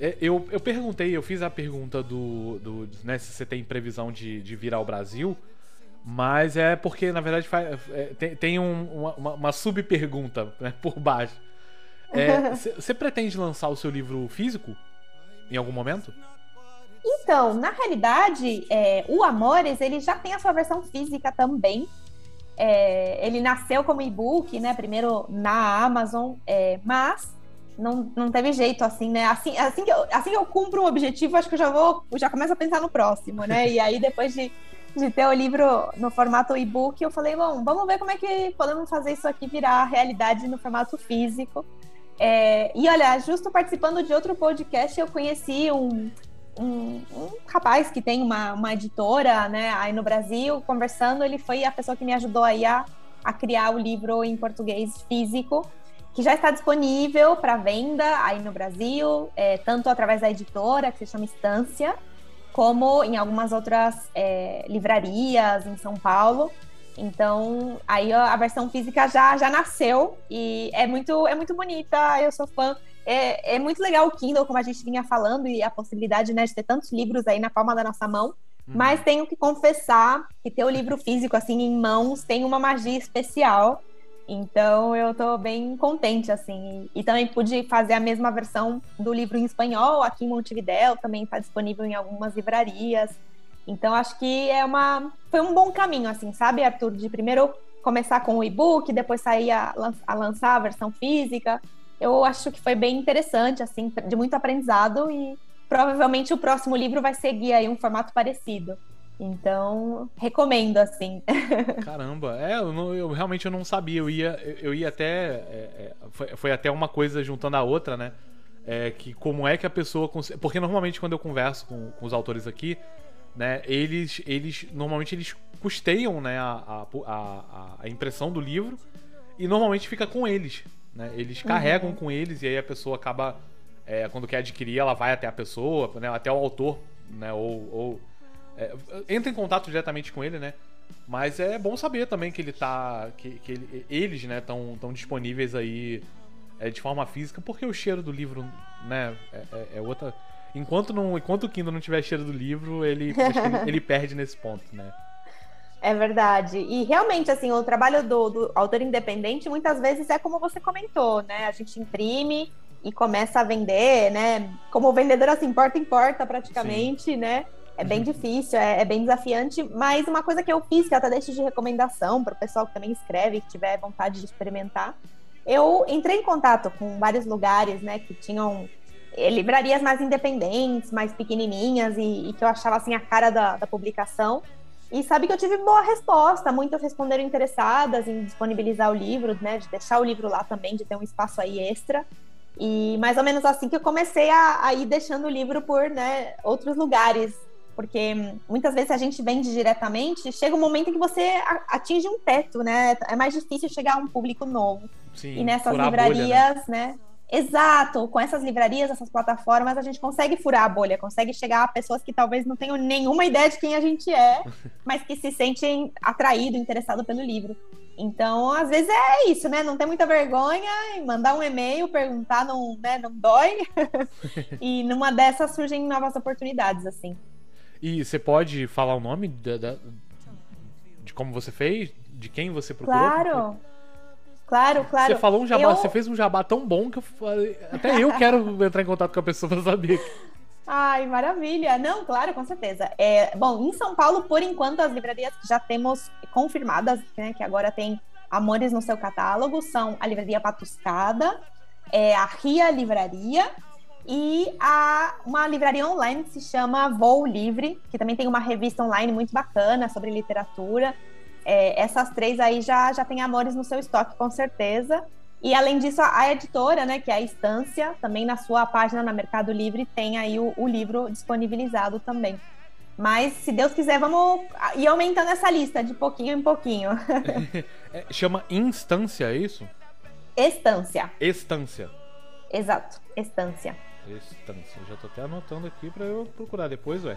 É, eu, eu perguntei, eu fiz a pergunta do, do né, se você tem previsão de, de vir ao Brasil. Mas é porque, na verdade, faz, é, tem, tem um, uma, uma sub-pergunta né, por baixo. Você é, [laughs] pretende lançar o seu livro físico em algum momento? Então, na realidade, é, o Amores ele já tem a sua versão física também. É, ele nasceu como e-book, né? Primeiro na Amazon, é, mas não, não teve jeito assim, né? Assim, assim, que eu, assim que eu cumpro um objetivo, acho que eu já vou, já começo a pensar no próximo, né? E aí depois de, de ter o livro no formato e-book, eu falei, bom, vamos ver como é que podemos fazer isso aqui virar realidade no formato físico. É, e olha, justo participando de outro podcast, eu conheci um, um, um, rapaz que tem uma, uma editora né, aí no Brasil, conversando, ele foi a pessoa que me ajudou aí a, a criar o livro em português físico, que já está disponível para venda aí no Brasil, é, tanto através da editora, que se chama Estância, como em algumas outras é, livrarias em São Paulo. Então, aí a versão física já, já nasceu e é muito, é muito bonita, eu sou fã. É, é muito legal o Kindle, como a gente vinha falando, e a possibilidade né, de ter tantos livros aí na palma da nossa mão. Uhum. Mas tenho que confessar que ter o livro físico assim em mãos tem uma magia especial. Então eu tô bem contente, assim. E, e também pude fazer a mesma versão do livro em espanhol aqui em Montevidéu, também está disponível em algumas livrarias. Então acho que é uma foi um bom caminho, assim, sabe, Arthur? De primeiro começar com o e-book, depois sair a, a lançar a versão física. Eu acho que foi bem interessante, assim, de muito aprendizado e provavelmente o próximo livro vai seguir aí um formato parecido. Então, recomendo, assim. [laughs] Caramba, é, eu, não, eu, realmente eu não sabia. Eu ia, eu ia até. É, é, foi, foi, até uma coisa juntando a outra, né? É, que como é que a pessoa. Porque normalmente quando eu converso com, com os autores aqui, né? Eles, eles normalmente eles custeiam, né, a, a, a, impressão do livro e normalmente fica com eles, né? Eles uhum. carregam com eles e aí a pessoa acaba é, quando quer adquirir, ela vai até a pessoa, né? Até o autor, né? Ou, ou é, entra em contato diretamente com ele, né? Mas é bom saber também que ele tá, que, que ele, eles, né, estão tão disponíveis aí é, de forma física, porque o cheiro do livro, né, é, é, é outra enquanto, não, enquanto o Kindle não tiver cheiro do livro, ele, ele, ele, perde nesse ponto, né? É verdade. E realmente, assim, o trabalho do, do, autor independente muitas vezes é como você comentou, né? A gente imprime e começa a vender, né? Como vendedor, assim, porta em porta praticamente, Sim. né? É bem difícil, é, é, bem desafiante, mas uma coisa que eu fiz, que eu até deixo de recomendação para o pessoal que também escreve, que tiver vontade de experimentar, eu entrei em contato com vários lugares, né, que tinham é, livrarias mais independentes, mais pequenininhas e, e, que eu achava assim a cara da, da, publicação. E sabe que eu tive boa resposta, muitas responderam interessadas em disponibilizar o livro, né, de deixar o livro lá também, de ter um espaço aí extra. E mais ou menos assim que eu comecei a, a ir deixando o livro por né, outros lugares, porque muitas vezes a gente vende diretamente, chega um momento em que você atinge um teto, né? É mais difícil chegar a um público novo. Sim, e nessas livrarias, bolha, né? né? Exato, com essas livrarias, essas plataformas, a gente consegue furar a bolha, consegue chegar a pessoas que talvez não tenham nenhuma ideia de quem a gente é, [laughs] mas que se sentem atraído, interessado pelo livro. Então, às vezes é isso, né? Não ter muita vergonha e mandar um e-mail, perguntar, não, né? não dói. [laughs] e numa dessas surgem novas oportunidades, assim. E você pode falar o nome de, de, de como você fez? De quem você procurou? Claro! Claro, claro. Você falou um jabá, eu... você fez um jabá tão bom que eu falei, até eu [laughs] quero entrar em contato com a pessoa pra saber. Ai, maravilha. Não, claro, com certeza. É, bom, em São Paulo, por enquanto, as livrarias que já temos confirmadas, né, que agora tem Amores no seu catálogo, são a Livraria Patuscada, é, a Ria Livraria e a, uma livraria online que se chama Voo Livre, que também tem uma revista online muito bacana sobre literatura. É, essas três aí já, já tem amores no seu estoque, com certeza. E além disso, a editora, né, que é a Estância, também na sua página na Mercado Livre tem aí o, o livro disponibilizado também. Mas, se Deus quiser, vamos ir aumentando essa lista de pouquinho em pouquinho. [laughs] [laughs] é, chama Instância, é isso? Estância. Estância. Exato, Estância. Estância. Eu já tô até anotando aqui para eu procurar depois, ué.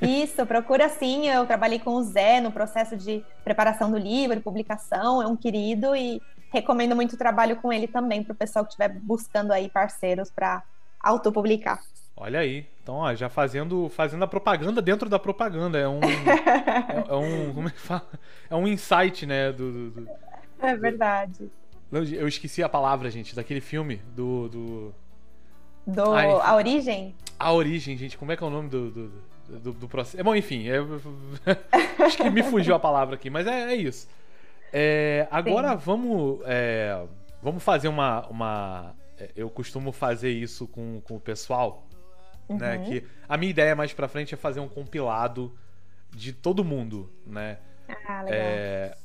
Isso, procura sim. Eu trabalhei com o Zé no processo de preparação do livro, publicação, é um querido e recomendo muito o trabalho com ele também para o pessoal que estiver buscando aí parceiros para autopublicar. Olha aí, então ó, já fazendo, fazendo a propaganda dentro da propaganda, é um, [laughs] é, é, um, como é que fala? É um insight, né? Do, do, do é verdade. Eu esqueci a palavra, gente, daquele filme do. do... do Ai, a Origem? A Origem, gente. Como é que é o nome do, do, do, do processo? Bom, enfim. É... [laughs] Acho que me fugiu a palavra aqui, mas é, é isso. É, agora Sim. vamos. É, vamos fazer uma, uma. É, eu costumo fazer isso com, com o pessoal. Né, uhum. Né, que a minha ideia mais pra frente é fazer um compilado de todo mundo, né? Ah, legal. É,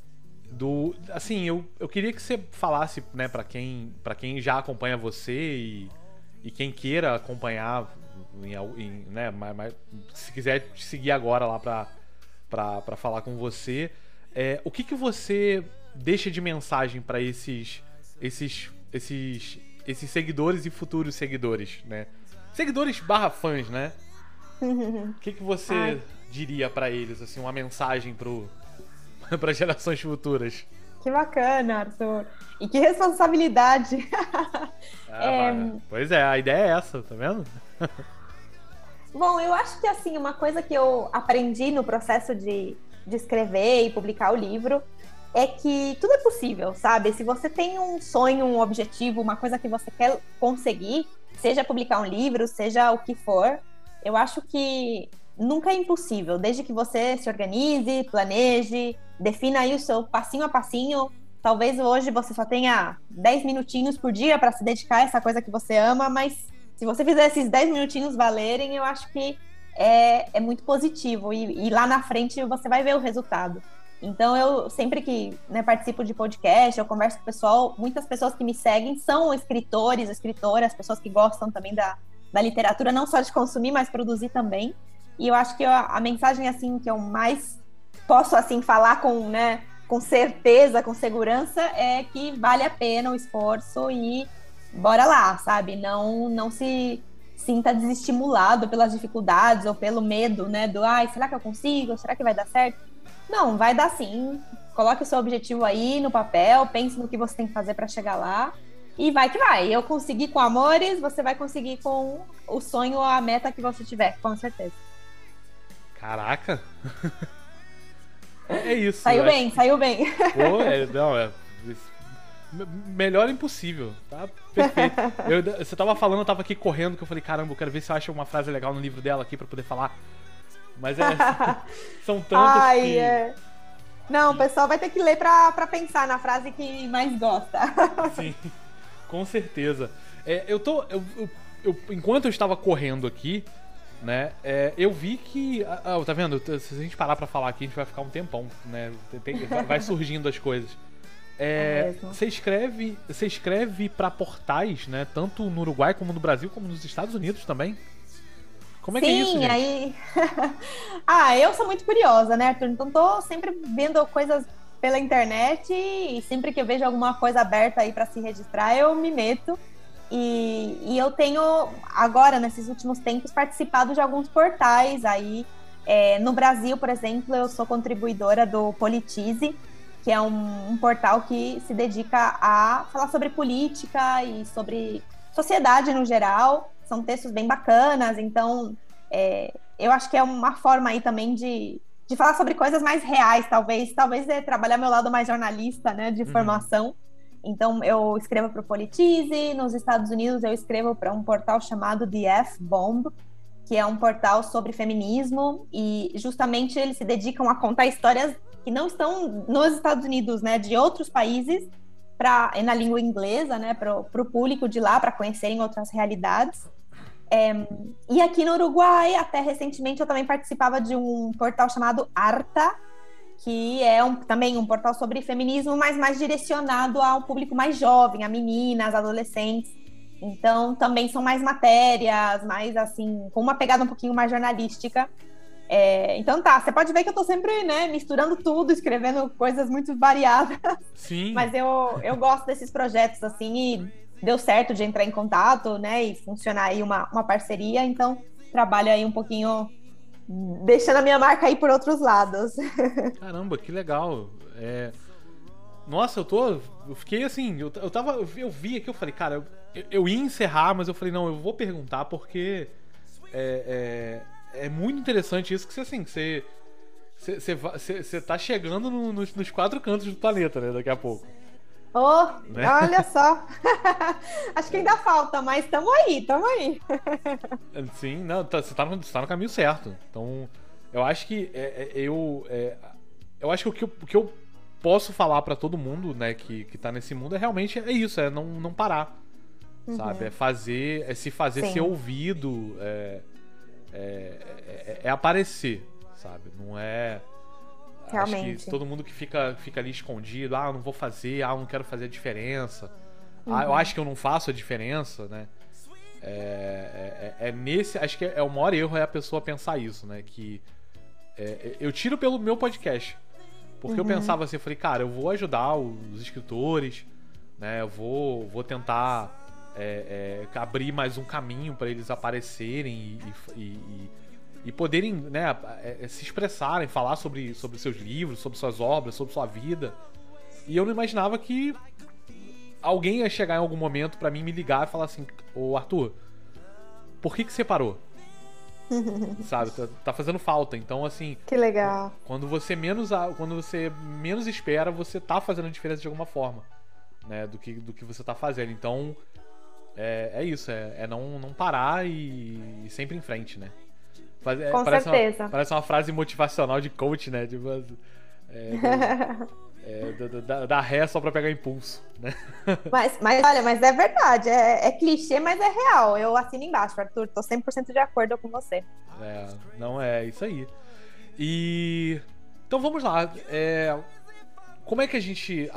do assim eu, eu queria que você falasse né para quem para quem já acompanha você e, e quem queira acompanhar em, em, né mas, mas, se quiser te seguir agora lá para falar com você é, o que que você deixa de mensagem para esses esses esses esses seguidores e futuros seguidores né seguidores barra fãs né [laughs] o que que você Ai. diria para eles assim uma mensagem para [laughs] gerações futuras. Que bacana, Arthur. E que responsabilidade. [laughs] Ah, é... Pois é, a ideia é essa, tá vendo? Bom, eu acho que assim, uma coisa que eu aprendi no processo de, de escrever e publicar o livro é que tudo é possível, sabe? Se você tem um sonho, um objetivo, uma coisa que você quer conseguir, seja publicar um livro, seja o que for, eu acho que nunca é impossível, desde que você se organize, planeje, defina aí o seu passinho a passinho. Talvez hoje você só tenha 10 minutinhos por dia para se dedicar a essa coisa que você ama, mas se você fizer esses 10 minutinhos valerem, eu acho que é, é muito positivo e, e lá na frente você vai ver o resultado. Então, eu sempre que né, participo de podcast, eu converso com o pessoal, muitas pessoas que me seguem são escritores, escritoras, pessoas que gostam também da, da literatura, não só de consumir, mas produzir também. E eu acho que a, mensagem assim que eu mais posso assim falar com, né, com certeza, com segurança, é que vale a pena o esforço e bora lá, sabe? Não não se sinta desestimulado pelas dificuldades ou pelo medo, né, do ai, será que eu consigo? Será que vai dar certo? Não, vai dar sim. Coloque o seu objetivo aí no papel, pense no que você tem que fazer para chegar lá e vai que vai. Eu consegui com amores, você vai conseguir com o sonho ou a meta que você tiver, com certeza. Caraca! [laughs] é isso. Saiu bem, acho... saiu bem. Pô, é, [laughs] não, é. Melhor impossível, tá? Perfeito. Eu, você tava falando, eu tava aqui correndo, que eu falei, caramba, eu quero ver se eu acho uma frase legal no livro dela aqui para poder falar. Mas é, [laughs] são tantas Ai, que... É. Não, o pessoal vai ter que ler pra, pra pensar na frase que mais gosta. [laughs] Sim, com certeza. É, eu tô. Eu, eu, eu, enquanto eu estava correndo aqui, né? É, eu vi que. Ah, ah, tá vendo? Se a gente parar pra falar aqui, a gente vai ficar um tempão, né? Tem, vai surgindo as coisas. É, é você escreve, você escreve para portais, né? Tanto no Uruguai como no Brasil, como nos Estados Unidos também. Como é Sim, que é isso? Sim, aí. [laughs] ah, eu sou muito curiosa, né, Arthur? Então tô sempre vendo coisas pela internet e sempre que eu vejo alguma coisa aberta aí para se registrar, eu me meto. E, e, eu tenho, agora, nesses últimos tempos, participado de alguns portais aí. É, no Brasil, por exemplo, eu sou contribuidora do Politize, que é um, um, portal que se dedica a falar sobre política e sobre sociedade no geral. São textos bem bacanas, então é, eu acho que é uma forma aí também de, de falar sobre coisas mais reais, talvez. Talvez é trabalhar meu lado mais jornalista, né, de uhum. formação então, eu escrevo para o Politize, nos Estados Unidos eu escrevo para um portal chamado The F-Bomb, que é um portal sobre feminismo, e justamente eles se dedicam a contar histórias que não estão nos Estados Unidos, né, de outros países, pra, na língua inglesa, né, para o público de lá, para conhecerem outras realidades. É, e aqui no Uruguai, até recentemente, eu também participava de um portal chamado Arta, que é um, também um portal sobre feminismo, mas mais direcionado a um público mais jovem, a meninas, adolescentes. Então, também são mais matérias, mais assim, com uma pegada um pouquinho mais jornalística. É, então tá, você pode ver que eu tô sempre, né, misturando tudo, escrevendo coisas muito variadas. Sim. Mas eu, eu gosto desses projetos, assim, e deu certo de entrar em contato, né, e funcionar aí uma, uma parceria, então trabalho aí um pouquinho deixando a minha marca aí por outros lados. [laughs] Caramba, que legal. É... Nossa, eu tô. Eu fiquei assim, eu, eu tava. Eu vi aqui, eu falei, cara, eu, eu ia encerrar, mas eu falei, não, eu vou perguntar porque é, é, é muito interessante isso que você assim, você. Você, você, você tá chegando no, nos, nos, quatro cantos do planeta, né? Daqui a pouco. Oh, né? olha só. [laughs] Acho que ainda falta, mas estamos aí, estamos aí. [laughs] Sim, não, tá, você está no, tá no caminho certo. Então, eu acho que é, é, eu. É, eu acho que o que eu, o que eu posso falar para todo mundo, né, que, que tá nesse mundo é realmente é isso, é não, não parar. Uhum. Sabe? É fazer. É se fazer Sim. ser ouvido. É, é, é, é aparecer, sabe? Não é. Realmente. Acho que todo mundo que fica, fica ali escondido, ah, eu não vou fazer, ah, eu não quero fazer a diferença. Uhum. Ah, eu uhum. acho que eu não faço a diferença, né? É, é, é, é nesse. Acho que é, o maior erro é a pessoa pensar isso, né? Que é, eu tiro pelo meu podcast. Porque uhum. eu pensava assim, eu falei, cara, eu vou ajudar os escritores, né? Eu vou, vou tentar é, é, abrir mais um caminho para eles aparecerem e, e, e, poderem né, é, se expressarem, falar sobre, sobre seus livros, sobre suas obras, sobre sua vida. E eu não imaginava que alguém ia chegar em algum momento para mim me ligar e falar assim: Ô Arthur, por que que você parou? [laughs] Sabe, tá, tá, fazendo falta. Então, assim. Que legal. Quando você menos quando você menos espera, você tá fazendo diferença de alguma forma, né, do que do que você tá fazendo. Então, é, é isso, é, é não, não parar e, e sempre em frente, né? Faz, é, Com parece certeza. Uma, parece uma frase motivacional de coach, né? Tipo, é, [laughs] é, da, da, ré só pra pegar impulso, né? [laughs] Mas, mas olha, mas é verdade, é, clichê, mas é real. Eu assino embaixo, Arthur, tô 100% de acordo com você. É, não é isso aí. E. Então vamos lá. Como é que a gente.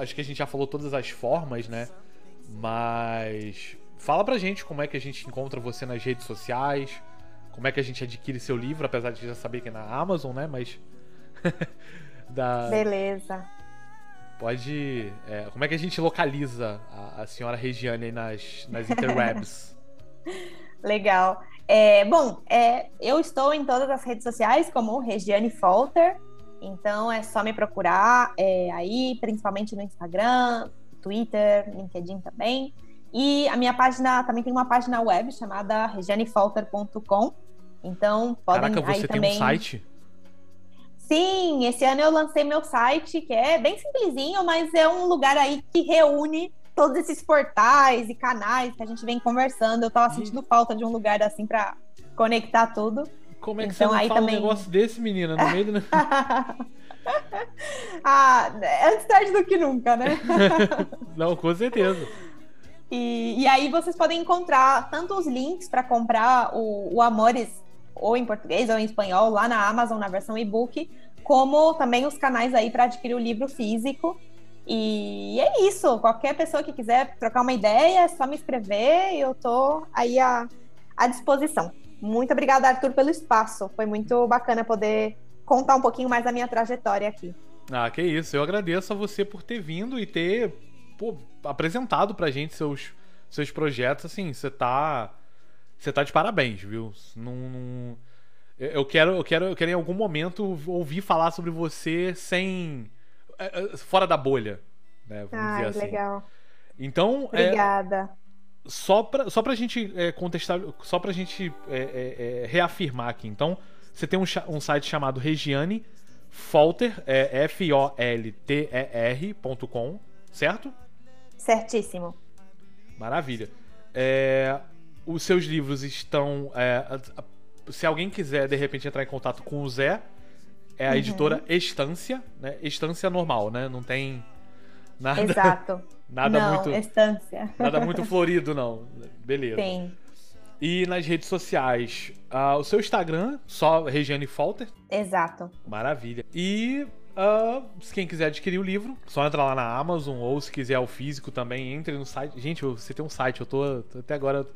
acho que a gente já falou todas as formas, né? Mas fala pra gente como é que a gente encontra você nas redes sociais, como é que a gente adquire seu livro, apesar de já saber que é na Amazon, né? Mas. [laughs] da... Beleza. Pode. É, como é que a gente localiza a, a senhora Regiane aí nas, nas interwebs? [laughs] Legal. É, bom, é, eu estou em todas as redes sociais como Regiane Folter, então é só me procurar é, aí, principalmente no Instagram, Twitter, LinkedIn também. E a minha página também tem uma página web chamada regianefolter.com. Então, podem Caraca, você aí tem também... um site? Sim, esse ano eu lancei meu site, que é bem simplesinho, mas é um lugar aí que reúne todos esses portais e canais que a gente vem conversando. Eu tava sentindo falta de um lugar assim para conectar tudo. Como é que então, você não aí fala também... um negócio desse, menina, no meio do... [laughs] ah, antes tarde do que nunca, né? [laughs] Não, com certeza. E, e aí vocês podem encontrar tanto os links para comprar o, o Amores, ou em português ou em espanhol, lá na Amazon, na versão e-book, como também os canais aí para adquirir o livro físico. E é isso. Qualquer pessoa que quiser trocar uma ideia, é só me escrever e eu tô aí à, à disposição. Muito obrigada, Arthur, pelo espaço. Foi muito bacana poder contar um pouquinho mais da minha trajetória aqui. Ah, que isso. Eu agradeço a você por ter vindo e ter pô, apresentado pra gente seus, seus projetos. Assim, você tá. Você tá de parabéns, viu? Não, não, eu quero, eu quero, eu quero em algum momento ouvir falar sobre você sem. É, é, fora da bolha. Né, vamos Ai, dizer assim. legal. Então. É, Obrigada. É, só pra, só pra gente é, contestar. Só pra gente é, reafirmar aqui. Então, você tem um, um site chamado Regiane Folter, é F-O-L-T-E-R.com, certo? Certíssimo. Maravilha. É, os seus livros estão. É, se alguém quiser, de repente, entrar em contato com o Zé, é a uhum. editora Estância, né? Estância normal, né? Não tem nada. Exato. [laughs] nada não, muito. Estância. Nada muito [laughs] florido, não. Beleza. Tem. E nas redes sociais, uh, o seu Instagram, só Regiane Falter. Exato. Maravilha. E uh, se quem quiser adquirir o livro, só entra lá na Amazon, ou se quiser o físico também, entre no site. Gente, você tem um site, eu tô, tô até agora.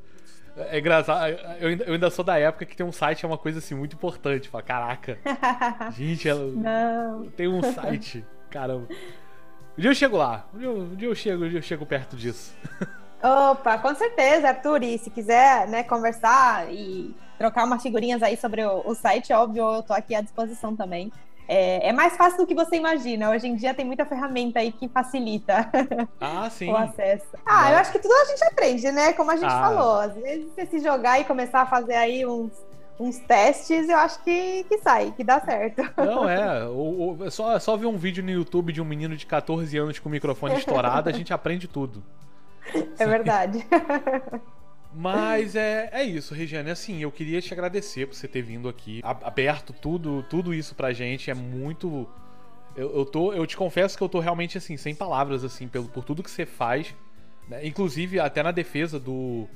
É engraçado, eu ainda, eu ainda, sou da época que tem um site é uma coisa assim muito importante. Fala, caraca. [laughs] gente, ela Não. tem um site. Caramba. Um dia eu chego lá. Um dia eu, um dia eu chego, um dia eu chego perto disso. [laughs] Opa, com certeza, Arthur. E se quiser né, conversar e trocar umas figurinhas aí sobre o, o site, óbvio, eu tô aqui à disposição também. É, é, mais fácil do que você imagina. Hoje em dia tem muita ferramenta aí que facilita [laughs] ah, o acesso. Ah, eu acho que tudo a gente aprende, né? Como a gente ah. falou. Às vezes você se jogar e começar a fazer aí uns, uns testes, eu acho que, que sai, que dá certo. Não, é. [laughs] O, o, é só, é só ver um vídeo no YouTube de um menino de 14 anos com o microfone estourado, a gente aprende tudo. [laughs] É verdade. [laughs] Mas é, é isso, Regiane. Assim, eu queria te agradecer por você ter vindo aqui, aberto tudo, tudo isso pra gente. É muito. Eu, eu, tô, eu te confesso que eu tô realmente assim, sem palavras, assim, pelo, por tudo que você faz. Né? Inclusive, até na defesa do.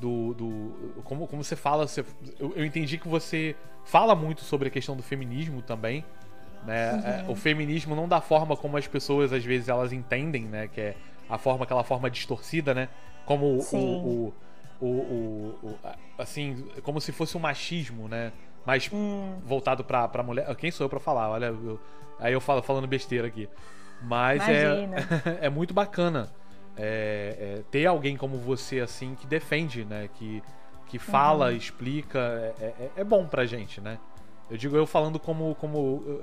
Do, do como, como você fala, você, eu, eu, entendi que você fala muito sobre a questão do feminismo também. Né? Uhum. É, o feminismo não da forma como as pessoas às vezes elas entendem, né? Que é a forma, aquela forma distorcida, né? Como o, o, o, assim, como se fosse um machismo, né? Mais hum. voltado pra, pra mulher. Quem sou eu pra falar? Olha, aí eu falo falando besteira aqui. Mas é, [laughs] é muito bacana é, é, ter alguém como você, assim, que defende, né? Que, que fala, uhum. explica, é, é, é, bom pra gente, né? Eu digo eu falando como, como,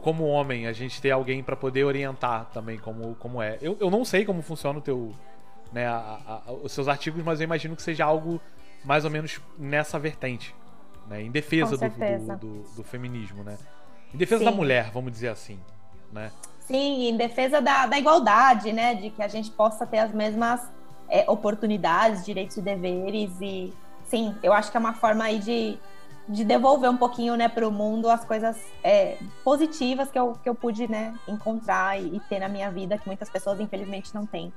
como homem, a gente ter alguém para poder orientar também como, como é. Eu, eu não sei como funciona o teu, né, a, a, os seus artigos, mas eu imagino que seja algo mais ou menos nessa vertente, né? Em defesa do, do, do, do, feminismo, né? Em defesa Sim. da mulher, vamos dizer assim, né? Sim, em defesa da, da igualdade, né? De que a gente possa ter as mesmas é, oportunidades, direitos e deveres. E sim, eu acho que é uma forma aí de, de devolver um pouquinho né, para o mundo as coisas é, positivas que eu, que eu pude né, encontrar e, e, ter na minha vida, que muitas pessoas, infelizmente, não têm.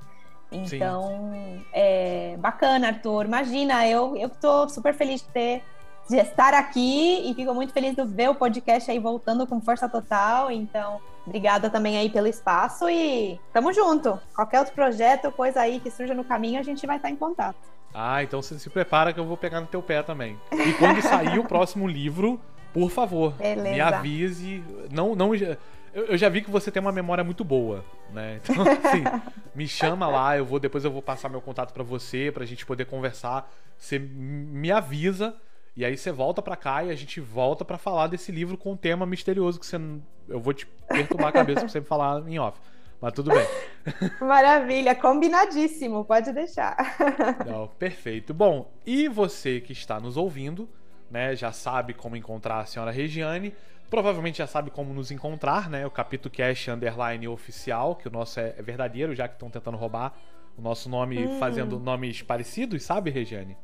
Então, é bacana, Arthur. Imagina, eu, eu tô super feliz de ter de estar aqui e fico muito feliz de ver o podcast aí voltando com força total. Então, Obrigada também aí pelo espaço e tamo junto. Qualquer outro projeto, coisa aí que surja no caminho, a gente vai estar em contato. Ah, então você se prepara que eu vou pegar no teu pé também. E quando sair o próximo livro, por favor, Beleza. me avise. Não, não, eu, já vi que você tem uma memória muito boa, né? [laughs] Então, assim, me chama lá, eu vou depois eu vou passar meu contato para você, pra gente poder conversar. Você me avisa e aí você volta para cá e a gente volta para falar desse livro com um tema misterioso que você eu vou te perturbar a cabeça pra você me falar em off. Mas tudo bem. [laughs] Maravilha, combinadíssimo, pode deixar. [laughs] Não, perfeito. Bom, e você que está nos ouvindo, né, já sabe como encontrar a senhora Regiane, provavelmente já sabe como nos encontrar, né? O Capítulo Cash Underline Oficial, que o nosso é, é verdadeiro, já que estão tentando roubar o nosso nome hum. fazendo nomes parecidos, sabe, Regiane?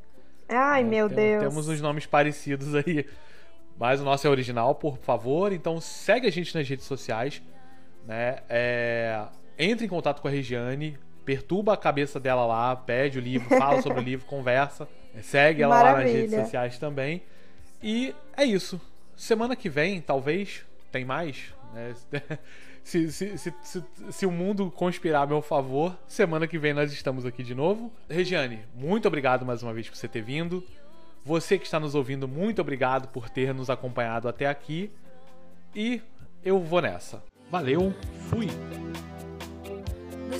Ai, é, meu Deus. Temos uns nomes parecidos aí. Mas o nosso é original, por favor. Então segue a gente nas redes sociais. Né? É... Entre em contato com a Regiane. Perturba a cabeça dela lá. Pede o livro, fala sobre o livro, [laughs] conversa. Segue ela Maravilha. lá nas redes sociais também. E é isso. Semana que vem, talvez, tem mais. Né? [laughs] se, se, se, se, o mundo conspirar a meu favor, semana que vem nós estamos aqui de novo. Regiane, muito obrigado mais uma vez por você ter vindo. Você que está nos ouvindo, muito obrigado por ter nos acompanhado até aqui. E eu vou nessa. Valeu, fui! The